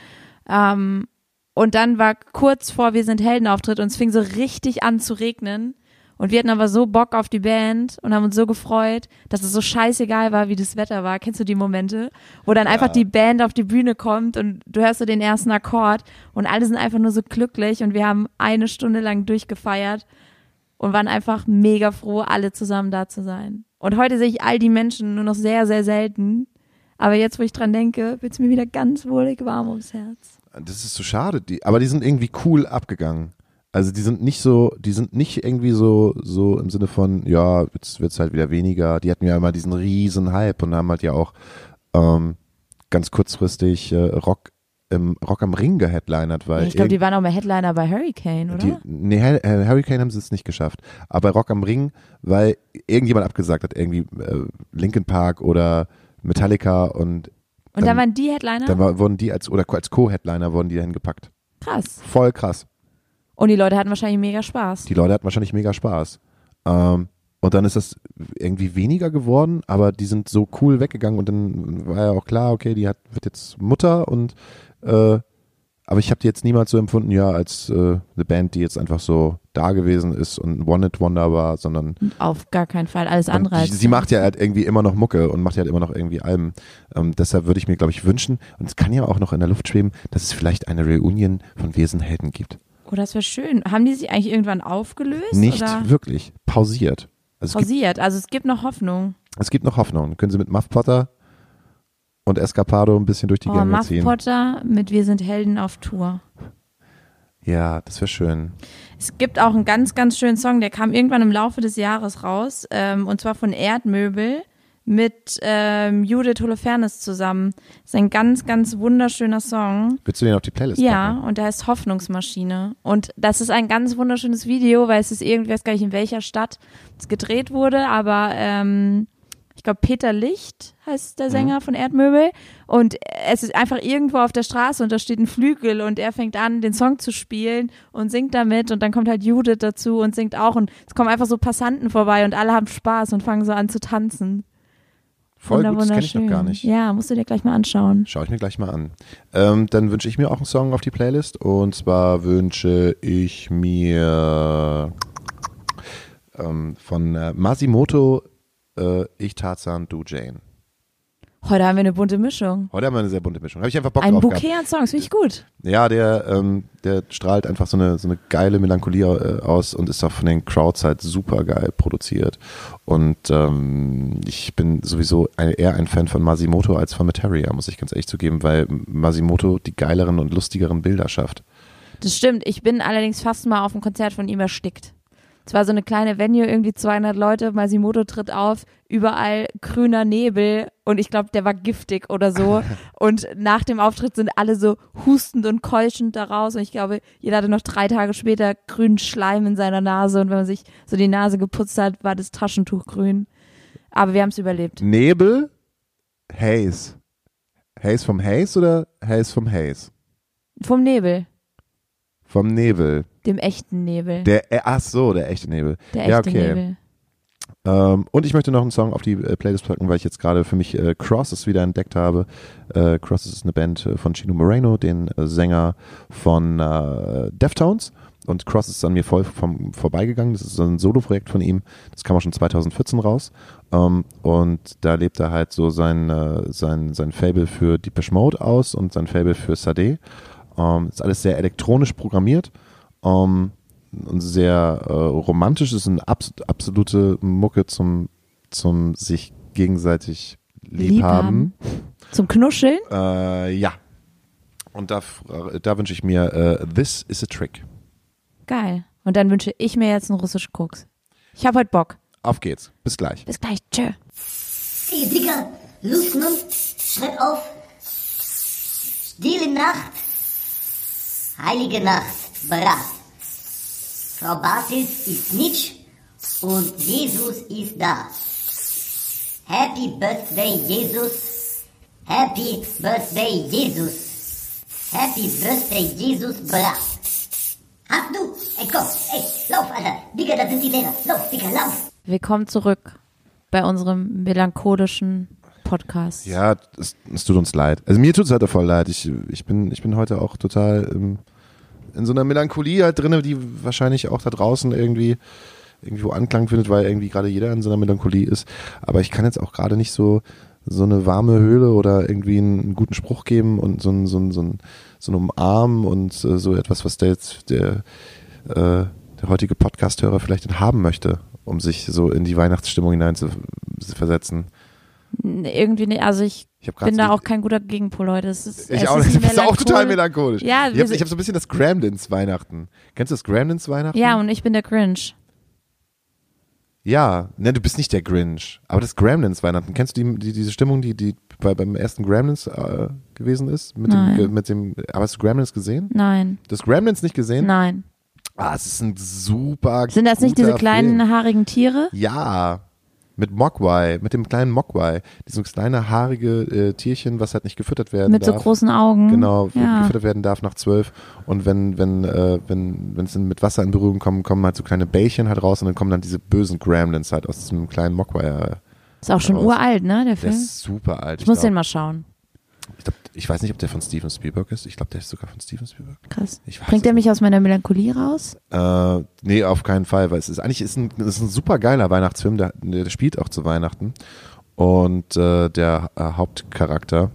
Ähm, und dann war kurz vor Wir sind Heldenauftritt und es fing so richtig an zu regnen. Und wir hatten aber so Bock auf die Band und haben uns so gefreut, dass es so scheißegal war, wie das Wetter war. Kennst du die Momente? Wo dann einfach die Band auf die Bühne kommt und du hörst so den ersten Akkord und alle sind einfach nur so glücklich und wir haben eine Stunde lang durchgefeiert und waren einfach mega froh, alle zusammen da zu sein. Und heute sehe ich all die Menschen nur noch sehr, sehr selten. Aber jetzt, wo ich dran denke, wird es mir wieder ganz wohlig warm ums Herz.
Das ist so schade. Die, aber die sind irgendwie cool abgegangen. Also die sind nicht so, die sind nicht irgendwie so, so im Sinne von, ja, jetzt wird's halt wieder weniger. Die hatten ja immer diesen riesen Hype und haben halt ja auch ähm, ganz kurzfristig äh, Rock im Rock am Ring geheadlinert, weil
ich glaube, die waren auch mal Headliner bei Hurricane, oder?
Die, nee, äh, Hurricane haben sie es nicht geschafft. Aber bei Rock am Ring, weil irgendjemand abgesagt hat, irgendwie äh, Linkin Park oder Metallica und
und da
dann-
waren die Headliner?
dann war, wurden die als oder als Co-Headliner wurden die dahin gepackt.
Krass.
Voll krass.
Und die Leute hatten wahrscheinlich mega Spaß.
Die Leute hatten wahrscheinlich mega Spaß. Ähm, und dann ist das irgendwie weniger geworden, aber die sind so cool weggegangen und dann war ja auch klar, okay, die hat, wird jetzt Mutter und äh, aber ich habe die jetzt niemals so empfunden, ja, als äh, eine Band, die jetzt einfach so da gewesen ist und ein One-Hit-Wonder war, sondern
Auf gar keinen Fall. Alles andere als.
sie macht ja halt irgendwie immer noch Mucke und macht ja halt immer noch irgendwie Alben. Ähm, deshalb würde ich mir, glaube ich, wünschen, und es kann ja auch noch in der Luft schweben, dass es vielleicht eine Reunion von Wesenhelden gibt.
Oh, das wäre schön. Haben die sich eigentlich irgendwann aufgelöst?
Nicht
Oder
wirklich. Pausiert. Also
pausiert? Also es gibt noch Hoffnung.
es gibt noch Hoffnung. Können Sie mit Muff Potter und Escapado ein bisschen durch die
Oh,
Gänge
Muff
ziehen?
Potter mit Wir sind Helden auf Tour.
Ja, das wäre schön.
Es gibt auch einen ganz, ganz schönen Song, der kam irgendwann im Laufe des Jahres raus, ähm, und zwar von Erdmöbel mit ähm, Judith Holofernes zusammen. ist ein ganz, ganz wunderschöner Song.
Willst du den auf die Playlist
Ja,
packen?
und der heißt Hoffnungsmaschine. Und das ist ein ganz wunderschönes Video, weil es ist irgendwie, ich weiß gar nicht in welcher Stadt es gedreht wurde, aber ähm, glaube, Peter Licht heißt
Mhm.
der Sänger von Erdmöbel. Und es ist einfach irgendwo auf der Straße und da steht ein Flügel und er fängt an, den Song zu spielen und singt damit. Und dann kommt halt Judith dazu und singt auch. Und es kommen einfach so Passanten vorbei und alle haben Spaß und fangen so an zu tanzen.
Voll
Wunder-
gut, das kenne ich noch gar nicht.
Ja, musst du dir gleich mal anschauen.
Schaue ich mir gleich mal an. Ähm, dann wünsche ich mir auch einen Song auf die Playlist. Und zwar wünsche ich mir ähm, von äh, Masimoto äh, Ich Tarzan, du Jane.
Heute haben wir eine bunte Mischung.
Heute haben wir eine sehr bunte Mischung. Habe ich einfach Bock
Ein
drauf
Bouquet
gehabt.
an Songs, finde ich gut.
Ja, der, ähm, der strahlt einfach so eine, so eine geile Melancholie äh, aus und ist auch von den Crowds halt super geil produziert. Und ähm, ich bin sowieso ein, eher ein Fan von Masimoto als von Materia, muss ich ganz ehrlich zugeben, weil Masimoto die geileren und lustigeren Bilder schafft.
Das stimmt. Ich bin allerdings fast mal auf ein Konzert von ihm erstickt. Es war so eine kleine Venue, irgendwie 200 Leute, Masimoto tritt auf, überall grüner Nebel und ich glaube, der war giftig oder so. Und nach dem Auftritt sind alle so hustend und keuchend da raus und ich glaube, jeder hatte noch drei Tage später grünen Schleim in seiner Nase und wenn man sich so die Nase geputzt hat, war das Taschentuch grün. Aber wir haben es überlebt.
Nebel, Haze. Haze vom Haze oder Haze vom Haze?
Vom Nebel,
Vom Nebel.
Dem echten Nebel.
Der, äh, ach so, der echte Nebel.
Der
ja,
echte
okay.
Nebel.
Ähm, und ich möchte noch einen Song auf die äh, Playlist packen, weil ich jetzt gerade für mich äh, Crosses wieder entdeckt habe. Äh, Crosses ist eine Band äh, von Chino Moreno, den äh, Sänger von Deftones. Und Crosses ist an mir voll vom, vorbeigegangen. Das ist so ein Solo-Projekt von ihm. Das kam auch schon 2014 raus. Ähm, und da lebt er halt so sein, sein, sein Fable für Depeche Mode aus und sein Fable für Sade. Ähm, ist alles sehr elektronisch programmiert. Ähm, und sehr äh, romantisch. Ist eine abs absolute Mucke zum, zum sich gegenseitig liebhaben.
Zum Knuscheln?
Äh, ja. Und da, da wünsche ich mir äh, This is a Trick.
Geil. Und dann wünsche ich mir jetzt einen russischen Koks. Ich habe heute Bock.
Auf geht's. Bis gleich.
Bis gleich. Tschö.
Ey, Digga, Luftmann, schreib auf. Stille Nacht, heilige Nacht, Brat. Frau Bartels ist nicht und Jesus ist da. Happy Birthday, Jesus. Happy Birthday, Jesus. Happy Birthday, Jesus, Brat. Hast du? Ey, komm, ey, lauf, Alter. Digga, da sind die Lehrer. Lauf, Digga, lauf.
Willkommen zurück bei unserem melancholischen Podcast.
Ja, es, es tut uns leid. Also mir tut es auch voll leid. Ich, ich, bin, ich bin heute auch total ähm, in so einer Melancholie halt drin, die wahrscheinlich auch da draußen irgendwie irgendwo Anklang findet, weil irgendwie gerade jeder in so einer Melancholie ist. Aber ich kann jetzt auch gerade nicht so so eine warme Höhle oder irgendwie einen, einen guten Spruch geben und so ein, so ein, so ein, so ein Umarmen und äh, so etwas, was der jetzt der, äh, der heutige Podcast-Hörer vielleicht haben möchte, um sich so in die Weihnachtsstimmung hinein zu versetzen.
Irgendwie nicht, also ich
Ich
bin da auch kein guter Gegenpol, Das ist,
Ich
es
auch
ist
Du bist auch total
Melanchol-
melancholisch.
Ja,
ich habe hab so ein bisschen das Gremlins Weihnachten. Kennst du das Gremlins Weihnachten?
Ja, und ich bin der Grinch.
Ja, ne, du bist nicht der Grinch. Aber das Gremlins Weihnachten. Kennst du die, die, diese Stimmung, die, die bei, beim ersten Gremlins äh, gewesen ist? Mit
Nein.
dem, mit dem, aber hast du Gremlins gesehen?
Nein,
Du hast Gremlins nicht gesehen?
nein.
Ah, es ist ein super
Sind das nicht diese kleinen
Film.
haarigen Tiere?
Ja, mit Mogwai, mit dem kleinen Mogwai. Dieses kleine haarige äh, Tierchen, was halt nicht gefüttert werden
Mit so
darf.
großen Augen?
Genau,
Ja.
gefüttert werden darf nach zwölf. Und wenn, wenn, äh, wenn, wenn es mit Wasser in Berührung kommt, kommen halt so kleine Bällchen halt raus und dann kommen dann diese bösen Gremlins halt aus diesem kleinen Mogwai. äh,
Ist auch schon
raus.
uralt, ne, der
Der
Film?
ist super alt.
Ich muss
glaub,
den mal schauen.
ich, glaub, ich weiß nicht, ob der von Steven Spielberg ist. Ich glaube, der ist sogar von Steven Spielberg.
Krass.
Ich weiß
Bringt der mich aus meiner Melancholie raus?
Äh, nee, auf keinen Fall, weil es ist eigentlich ist ein, ist ein super geiler Weihnachtsfilm, der, der spielt auch zu Weihnachten. Und äh, der äh, Hauptcharakter,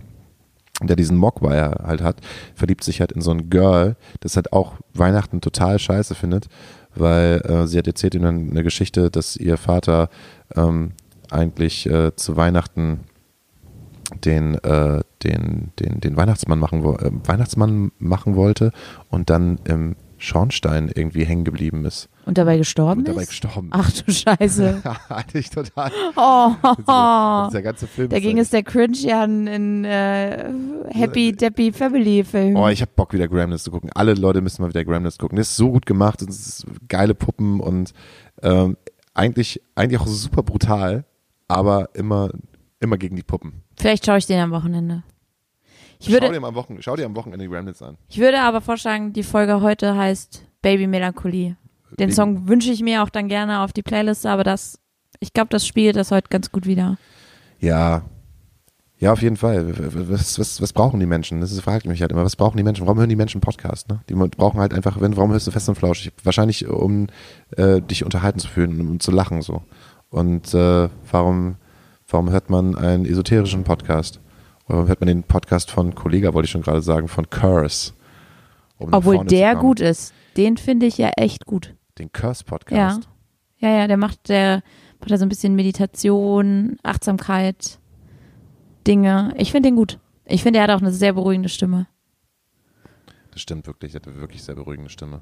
der diesen Mogwai halt hat, verliebt sich halt in so ein Girl, das halt auch Weihnachten total scheiße findet, weil äh, sie hat erzählt ihm dann eine Geschichte, dass ihr Vater ähm, eigentlich äh, zu Weihnachten den, äh, den, den, den Weihnachtsmann machen, äh, Weihnachtsmann machen wollte und dann im Schornstein irgendwie hängen geblieben ist
Und dabei gestorben
und dabei
ist?
gestorben
Ach du Scheiße.
Eigentlich total.
Oh,
Also, der ganze Film.
da ging
ist
es der Cringe ja in, in äh, Happy Deppy Family Film.
Oh, ich hab Bock, wieder Gremlins zu gucken. Alle Leute müssen mal wieder Gremlins gucken. Das ist so gut gemacht und es ist geile Puppen und ähm, eigentlich, eigentlich auch super brutal. aber immer, immer gegen die Puppen.
Vielleicht schaue ich den am Wochenende. Ich
schau,
würde,
dir am Wochen, schau dir am Wochenende die Gremlins an.
ich würde aber vorschlagen, die Folge heute heißt Baby Melancholie. Den
Wegen-
Song wünsche ich mir auch dann gerne auf die Playliste, aber das, ich glaube, das spiegelt das heute ganz gut wieder.
Ja. Ja, auf jeden Fall. Was, was, was brauchen die Menschen? Das ist, frage ich mich halt immer. Was brauchen die Menschen? Warum hören die Menschen Podcast? Ne? Die brauchen halt einfach, wenn, warum hörst du fest und flauschig? Wahrscheinlich, um äh, dich unterhalten zu fühlen, um zu lachen so. Und äh, warum, warum hört man einen esoterischen Podcast? Oder hört man den Podcast von Kollega, wollte ich schon gerade sagen, von Curse? Um
Obwohl der gut ist. Den finde ich ja echt gut.
Den Curse-Podcast.
Ja, ja, der macht, der macht da so ein bisschen Meditation, Achtsamkeit, Dinge. Ich finde den gut. Ich finde, er hat auch eine sehr beruhigende Stimme.
Das stimmt wirklich. Der hat eine wirklich sehr beruhigende Stimme.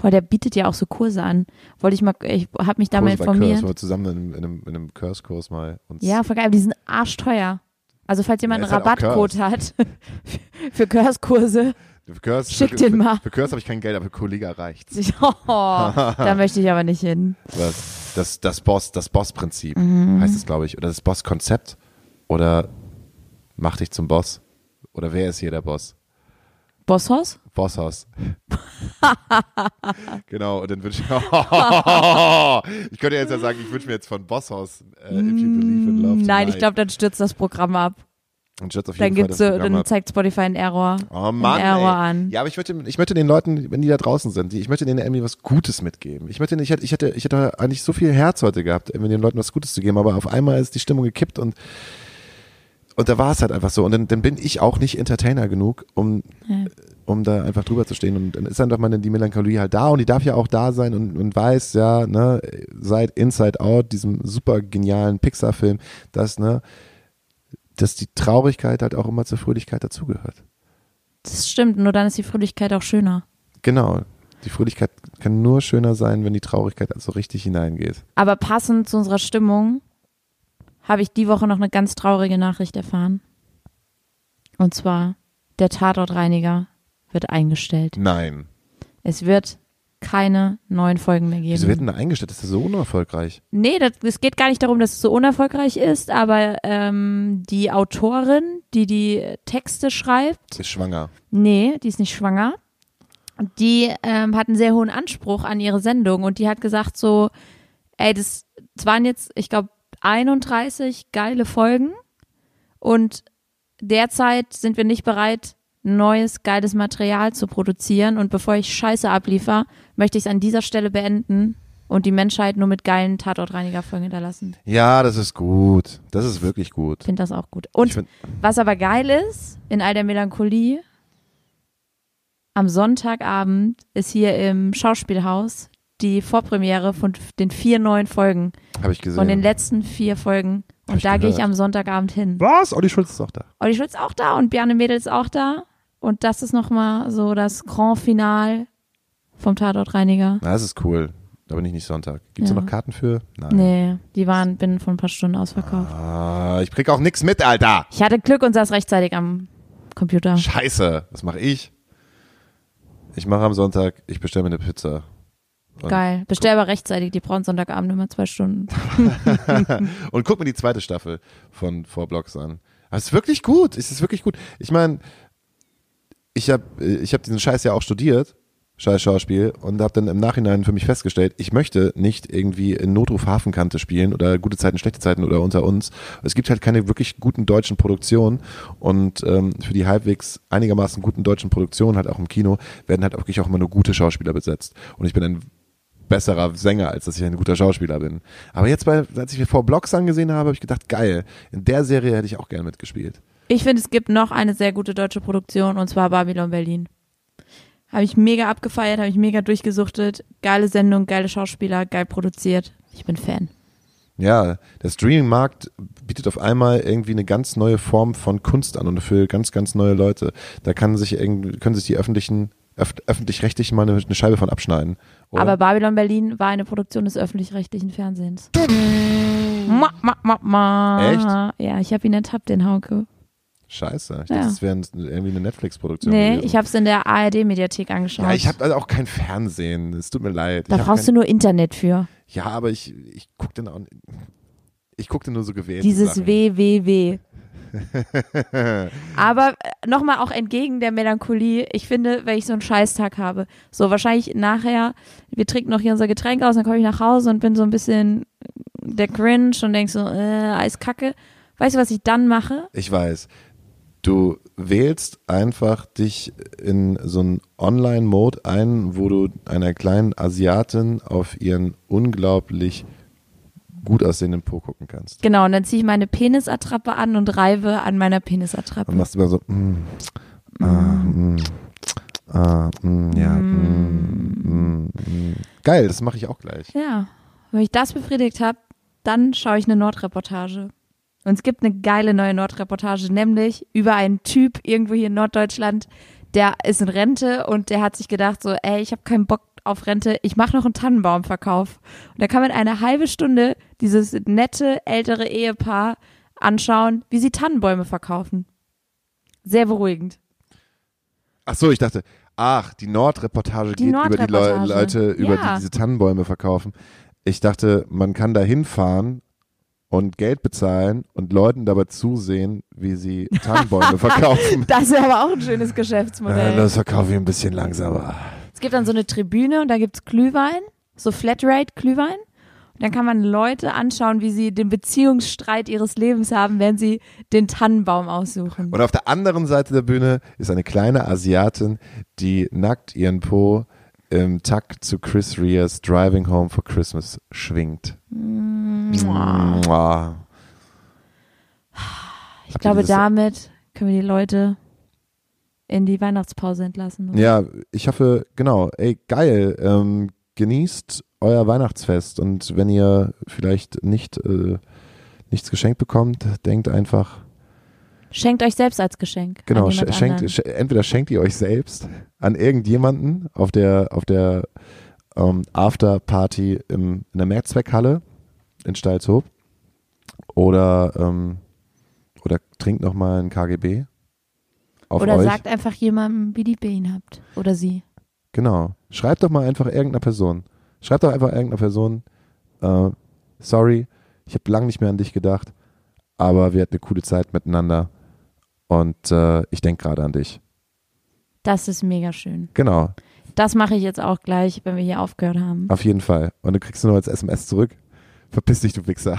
Boah, der bietet ja auch so Kurse an. Wollte ich mal, ich habe mich da mal
Curse,
informiert.
wo wir zusammen in, in einem, in einem Curse-Kurs mal uns
Ja, voll geil. Die sind arschteuer. Also falls jemand
Ja,
einen
halt
Rabattcode hat für Curse-Kurse,
Curse,
Schick
für,
den mal.
Für, Curse habe ich kein Geld, aber für Kollega reicht's.
oh, da möchte ich aber nicht hin.
Was? Das, das Boss, das Boss-Prinzip
Mhm.
heißt es, glaube ich. Oder das Boss-Konzept. Oder mach dich zum Boss. Oder wer ist hier der Boss?
Bosshaus?
Bosshaus. genau, und dann wünsche ich. ich könnte jetzt ja sagen, ich wünsche mir jetzt von Bosshaus äh, If You Believe in Love.
Mm, Nein, ich
Tonight.
glaube, dann stürzt das Programm ab.
Und stürzt auf
Dann
jeden Fall
gibt's
das Programm
dann
ab.
zeigt Spotify einen Error.
Oh Mann,
einen Error
ey.
an.
Ja, aber ich möchte, ich möchte den Leuten, wenn die da draußen sind, ich möchte denen irgendwie was Gutes mitgeben. Ich möchte, ich hätte, ich hätte, ich hätte eigentlich so viel Herz heute gehabt, irgendwie den Leuten was Gutes zu geben, aber auf einmal ist die Stimmung gekippt und und da war es halt einfach so. Und dann, dann bin ich auch nicht Entertainer genug, um,
Ja.
um da einfach drüber zu stehen. Und dann ist dann doch mal die Melancholie halt da und die darf ja auch da sein und, und weiß, ja, ne, seit Inside Out, diesem super genialen Pixar-Film, dass, ne, dass die Traurigkeit halt auch immer zur Fröhlichkeit dazugehört.
Das stimmt, nur dann ist die Fröhlichkeit auch schöner.
Genau. Die Fröhlichkeit kann nur schöner sein, wenn die Traurigkeit also richtig hineingeht.
Aber passend zu unserer Stimmung habe ich die Woche noch eine ganz traurige Nachricht erfahren. Und zwar, der Tatortreiniger wird eingestellt.
Nein.
Es wird keine neuen Folgen mehr geben.
Wieso wird denn da eingestellt? Das ist so unerfolgreich.
Nee, das, es geht gar nicht darum, dass es so unerfolgreich ist, aber ähm, die Autorin, die die Texte schreibt,
Ist schwanger.
nee, die ist nicht schwanger, die ähm, hat einen sehr hohen Anspruch an ihre Sendung und die hat gesagt so, ey, das, das waren jetzt, ich glaube, 31 geile Folgen und derzeit sind wir nicht bereit, neues, geiles Material zu produzieren und bevor ich Scheiße abliefer, möchte ich es an dieser Stelle beenden und die Menschheit nur mit geilen Tatortreinigerfolgen hinterlassen.
Ja, das ist gut. Das ist wirklich gut.
Finde das auch gut. Und
Ich
was aber geil ist, in all der Melancholie, am Sonntagabend ist hier im Schauspielhaus die Vorpremiere von den vier neuen Folgen,
Habe ich gesehen.
von den letzten vier Folgen.
Hab
Und da gehe ich am Sonntagabend hin.
Was? Olli Schulz ist auch da.
Olli Schulz ist auch da und Bjarne Mädel ist auch da. Und das ist nochmal so das Grand Final vom Tatortreiniger.
Na, das ist cool. Da bin ich nicht Sonntag. Gibt es
Ja.
noch Karten für? Nein.
Nee, die waren binnen von ein paar Stunden ausverkauft.
Ah, ich krieg auch nix mit, Alter.
Ich hatte Glück und saß rechtzeitig am Computer.
Scheiße. Was mache ich? Ich mache am Sonntag, ich bestelle mir eine Pizza. Und,
Geil. Bestell aber rechtzeitig, die brauchen Sonntagabend immer zwei Stunden.
und guck mir die zweite Staffel von Four Blocks an. Aber es ist wirklich gut. Es ist wirklich gut. Ich meine, ich habe ich hab diesen Scheiß ja auch studiert, Scheiß Schauspiel, und habe dann im Nachhinein für mich festgestellt, ich möchte nicht irgendwie in Notruf Hafenkante spielen oder gute Zeiten, schlechte Zeiten oder unter uns. Es gibt halt keine wirklich guten deutschen Produktionen und ähm, für die halbwegs einigermaßen guten deutschen Produktionen, halt auch im Kino, werden halt wirklich auch immer nur gute Schauspieler besetzt. Und ich bin ein besserer Sänger, als dass ich ein guter Schauspieler bin. Aber jetzt, bei, als ich mir vor Blocks angesehen habe, habe ich gedacht, geil, in der Serie hätte ich auch gerne mitgespielt.
Ich finde, es gibt noch eine sehr gute deutsche Produktion und zwar Babylon Berlin. Habe ich mega abgefeiert, habe ich mega durchgesuchtet. Geile Sendung, geile Schauspieler, geil produziert. Ich bin Fan.
Ja, der Streaming-Markt bietet auf einmal irgendwie eine ganz neue Form von Kunst an und für ganz, ganz neue Leute. Da kann sich irgendwie, können sich die öffentlichen, öf öffentlich-rechtlichen mal eine, eine Scheibe von abschneiden. Oder?
Aber Babylon Berlin war eine Produktion des öffentlich-rechtlichen Fernsehens. Ma, ma, ma, ma.
Echt?
Ja, ich habe ihn ertappt, den Hauke.
Scheiße. Ich
Ja.
dachte, das wäre irgendwie eine Netflix-Produktion.
Nee,
gewesen.
ich habe es in der ARD-Mediathek angeschaut.
Ja, ich habe also auch kein Fernsehen. Es tut mir leid.
da
ich
brauchst
kein,
du nur Internet für.
Ja, aber ich, ich gucke dann auch. Ich guckte nur so gewählt.
Dieses
Sachen.
WWW. Aber nochmal auch entgegen der Melancholie, ich finde, wenn ich so einen Scheißtag habe, so wahrscheinlich nachher, wir trinken noch hier unser Getränk aus, dann komme ich nach Hause und bin so ein bisschen der Cringe und denk so, äh, Eiskacke. Weißt du, was ich dann mache?
Ich weiß. Du wählst einfach dich in so einen Online-Mode ein, wo du einer kleinen Asiatin auf ihren unglaublich gut aussehenden Po gucken kannst.
Genau, und dann ziehe ich meine Penisattrappe an und reibe an meiner Penisattrappe.
Und machst immer so, mm, ah, mm, ah, mm, ja, mm, mm, mm. Geil, das mache ich auch gleich.
Ja, wenn ich das befriedigt habe, dann schaue ich eine Nordreportage. Und es gibt eine geile neue Nordreportage, nämlich über einen Typ irgendwo hier in Norddeutschland, der ist in Rente und der hat sich gedacht so, ey, ich habe keinen Bock auf Rente, ich mache noch einen Tannenbaumverkauf. Und da kann man eine halbe Stunde dieses nette ältere Ehepaar anschauen, wie sie Tannenbäume verkaufen. Sehr beruhigend.
Ach so, ich dachte, ach, die Nordreportage
Die
geht über die
Nordreportage.
Leute, über
Ja.
die diese Tannenbäume verkaufen. Ich dachte, man kann da hinfahren und Geld bezahlen und Leuten dabei zusehen, wie sie Tannenbäume verkaufen.
Das wäre aber auch ein schönes
Ja,
Geschäftsmodell.
das verkaufe ich ein bisschen langsamer.
Es gibt dann so eine Tribüne und da gibt's Glühwein, so Flatrate-Glühwein. Und dann kann man Leute anschauen, wie sie den Beziehungsstreit ihres Lebens haben, während sie den Tannenbaum aussuchen.
Und auf der anderen Seite der Bühne ist eine kleine Asiatin, die nackt ihren Po im Takt zu Chris Reas Driving Home for Christmas schwingt. Mua.
Ich glaube,
dieses-
damit können wir die Leute in die Weihnachtspause entlassen. oder?
Ja, ich hoffe, genau, ey, geil. Ähm, genießt euer Weihnachtsfest und wenn ihr vielleicht nicht äh, nichts geschenkt bekommt, denkt einfach,
Schenkt euch selbst als Geschenk.
genau, schenkt, sch entweder schenkt ihr euch selbst an irgendjemanden auf der auf der ähm, Afterparty im, in der Mehrzweckhalle in Stalzhoop oder ähm, oder trinkt noch mal ein KGB auf
Oder
euch.
sagt einfach jemandem, wie lieb ihr ihn habt. Oder sie.
Genau. Schreibt doch mal einfach irgendeiner Person. Schreibt doch einfach irgendeiner Person, äh, sorry, ich habe lange nicht mehr an dich gedacht, aber wir hatten eine coole Zeit miteinander und äh, ich denke gerade an dich.
Das ist mega schön.
Genau,
Das mache ich jetzt auch gleich, wenn wir hier aufgehört haben.
auf jeden Fall. Und du kriegst nur als SMS zurück. Verpiss dich, du Wichser.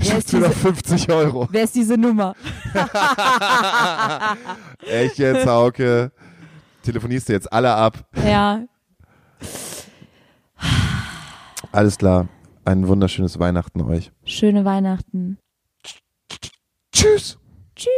Ich
Wer
hab
ist
dir noch
diese-
50 Euro.
Wer ist diese Nummer?
Echt jetzt, Hauke? Telefonierst du jetzt alle ab?
Ja.
Alles klar. Ein wunderschönes Weihnachten euch.
Schöne Weihnachten.
Tschüss.
Tschüss.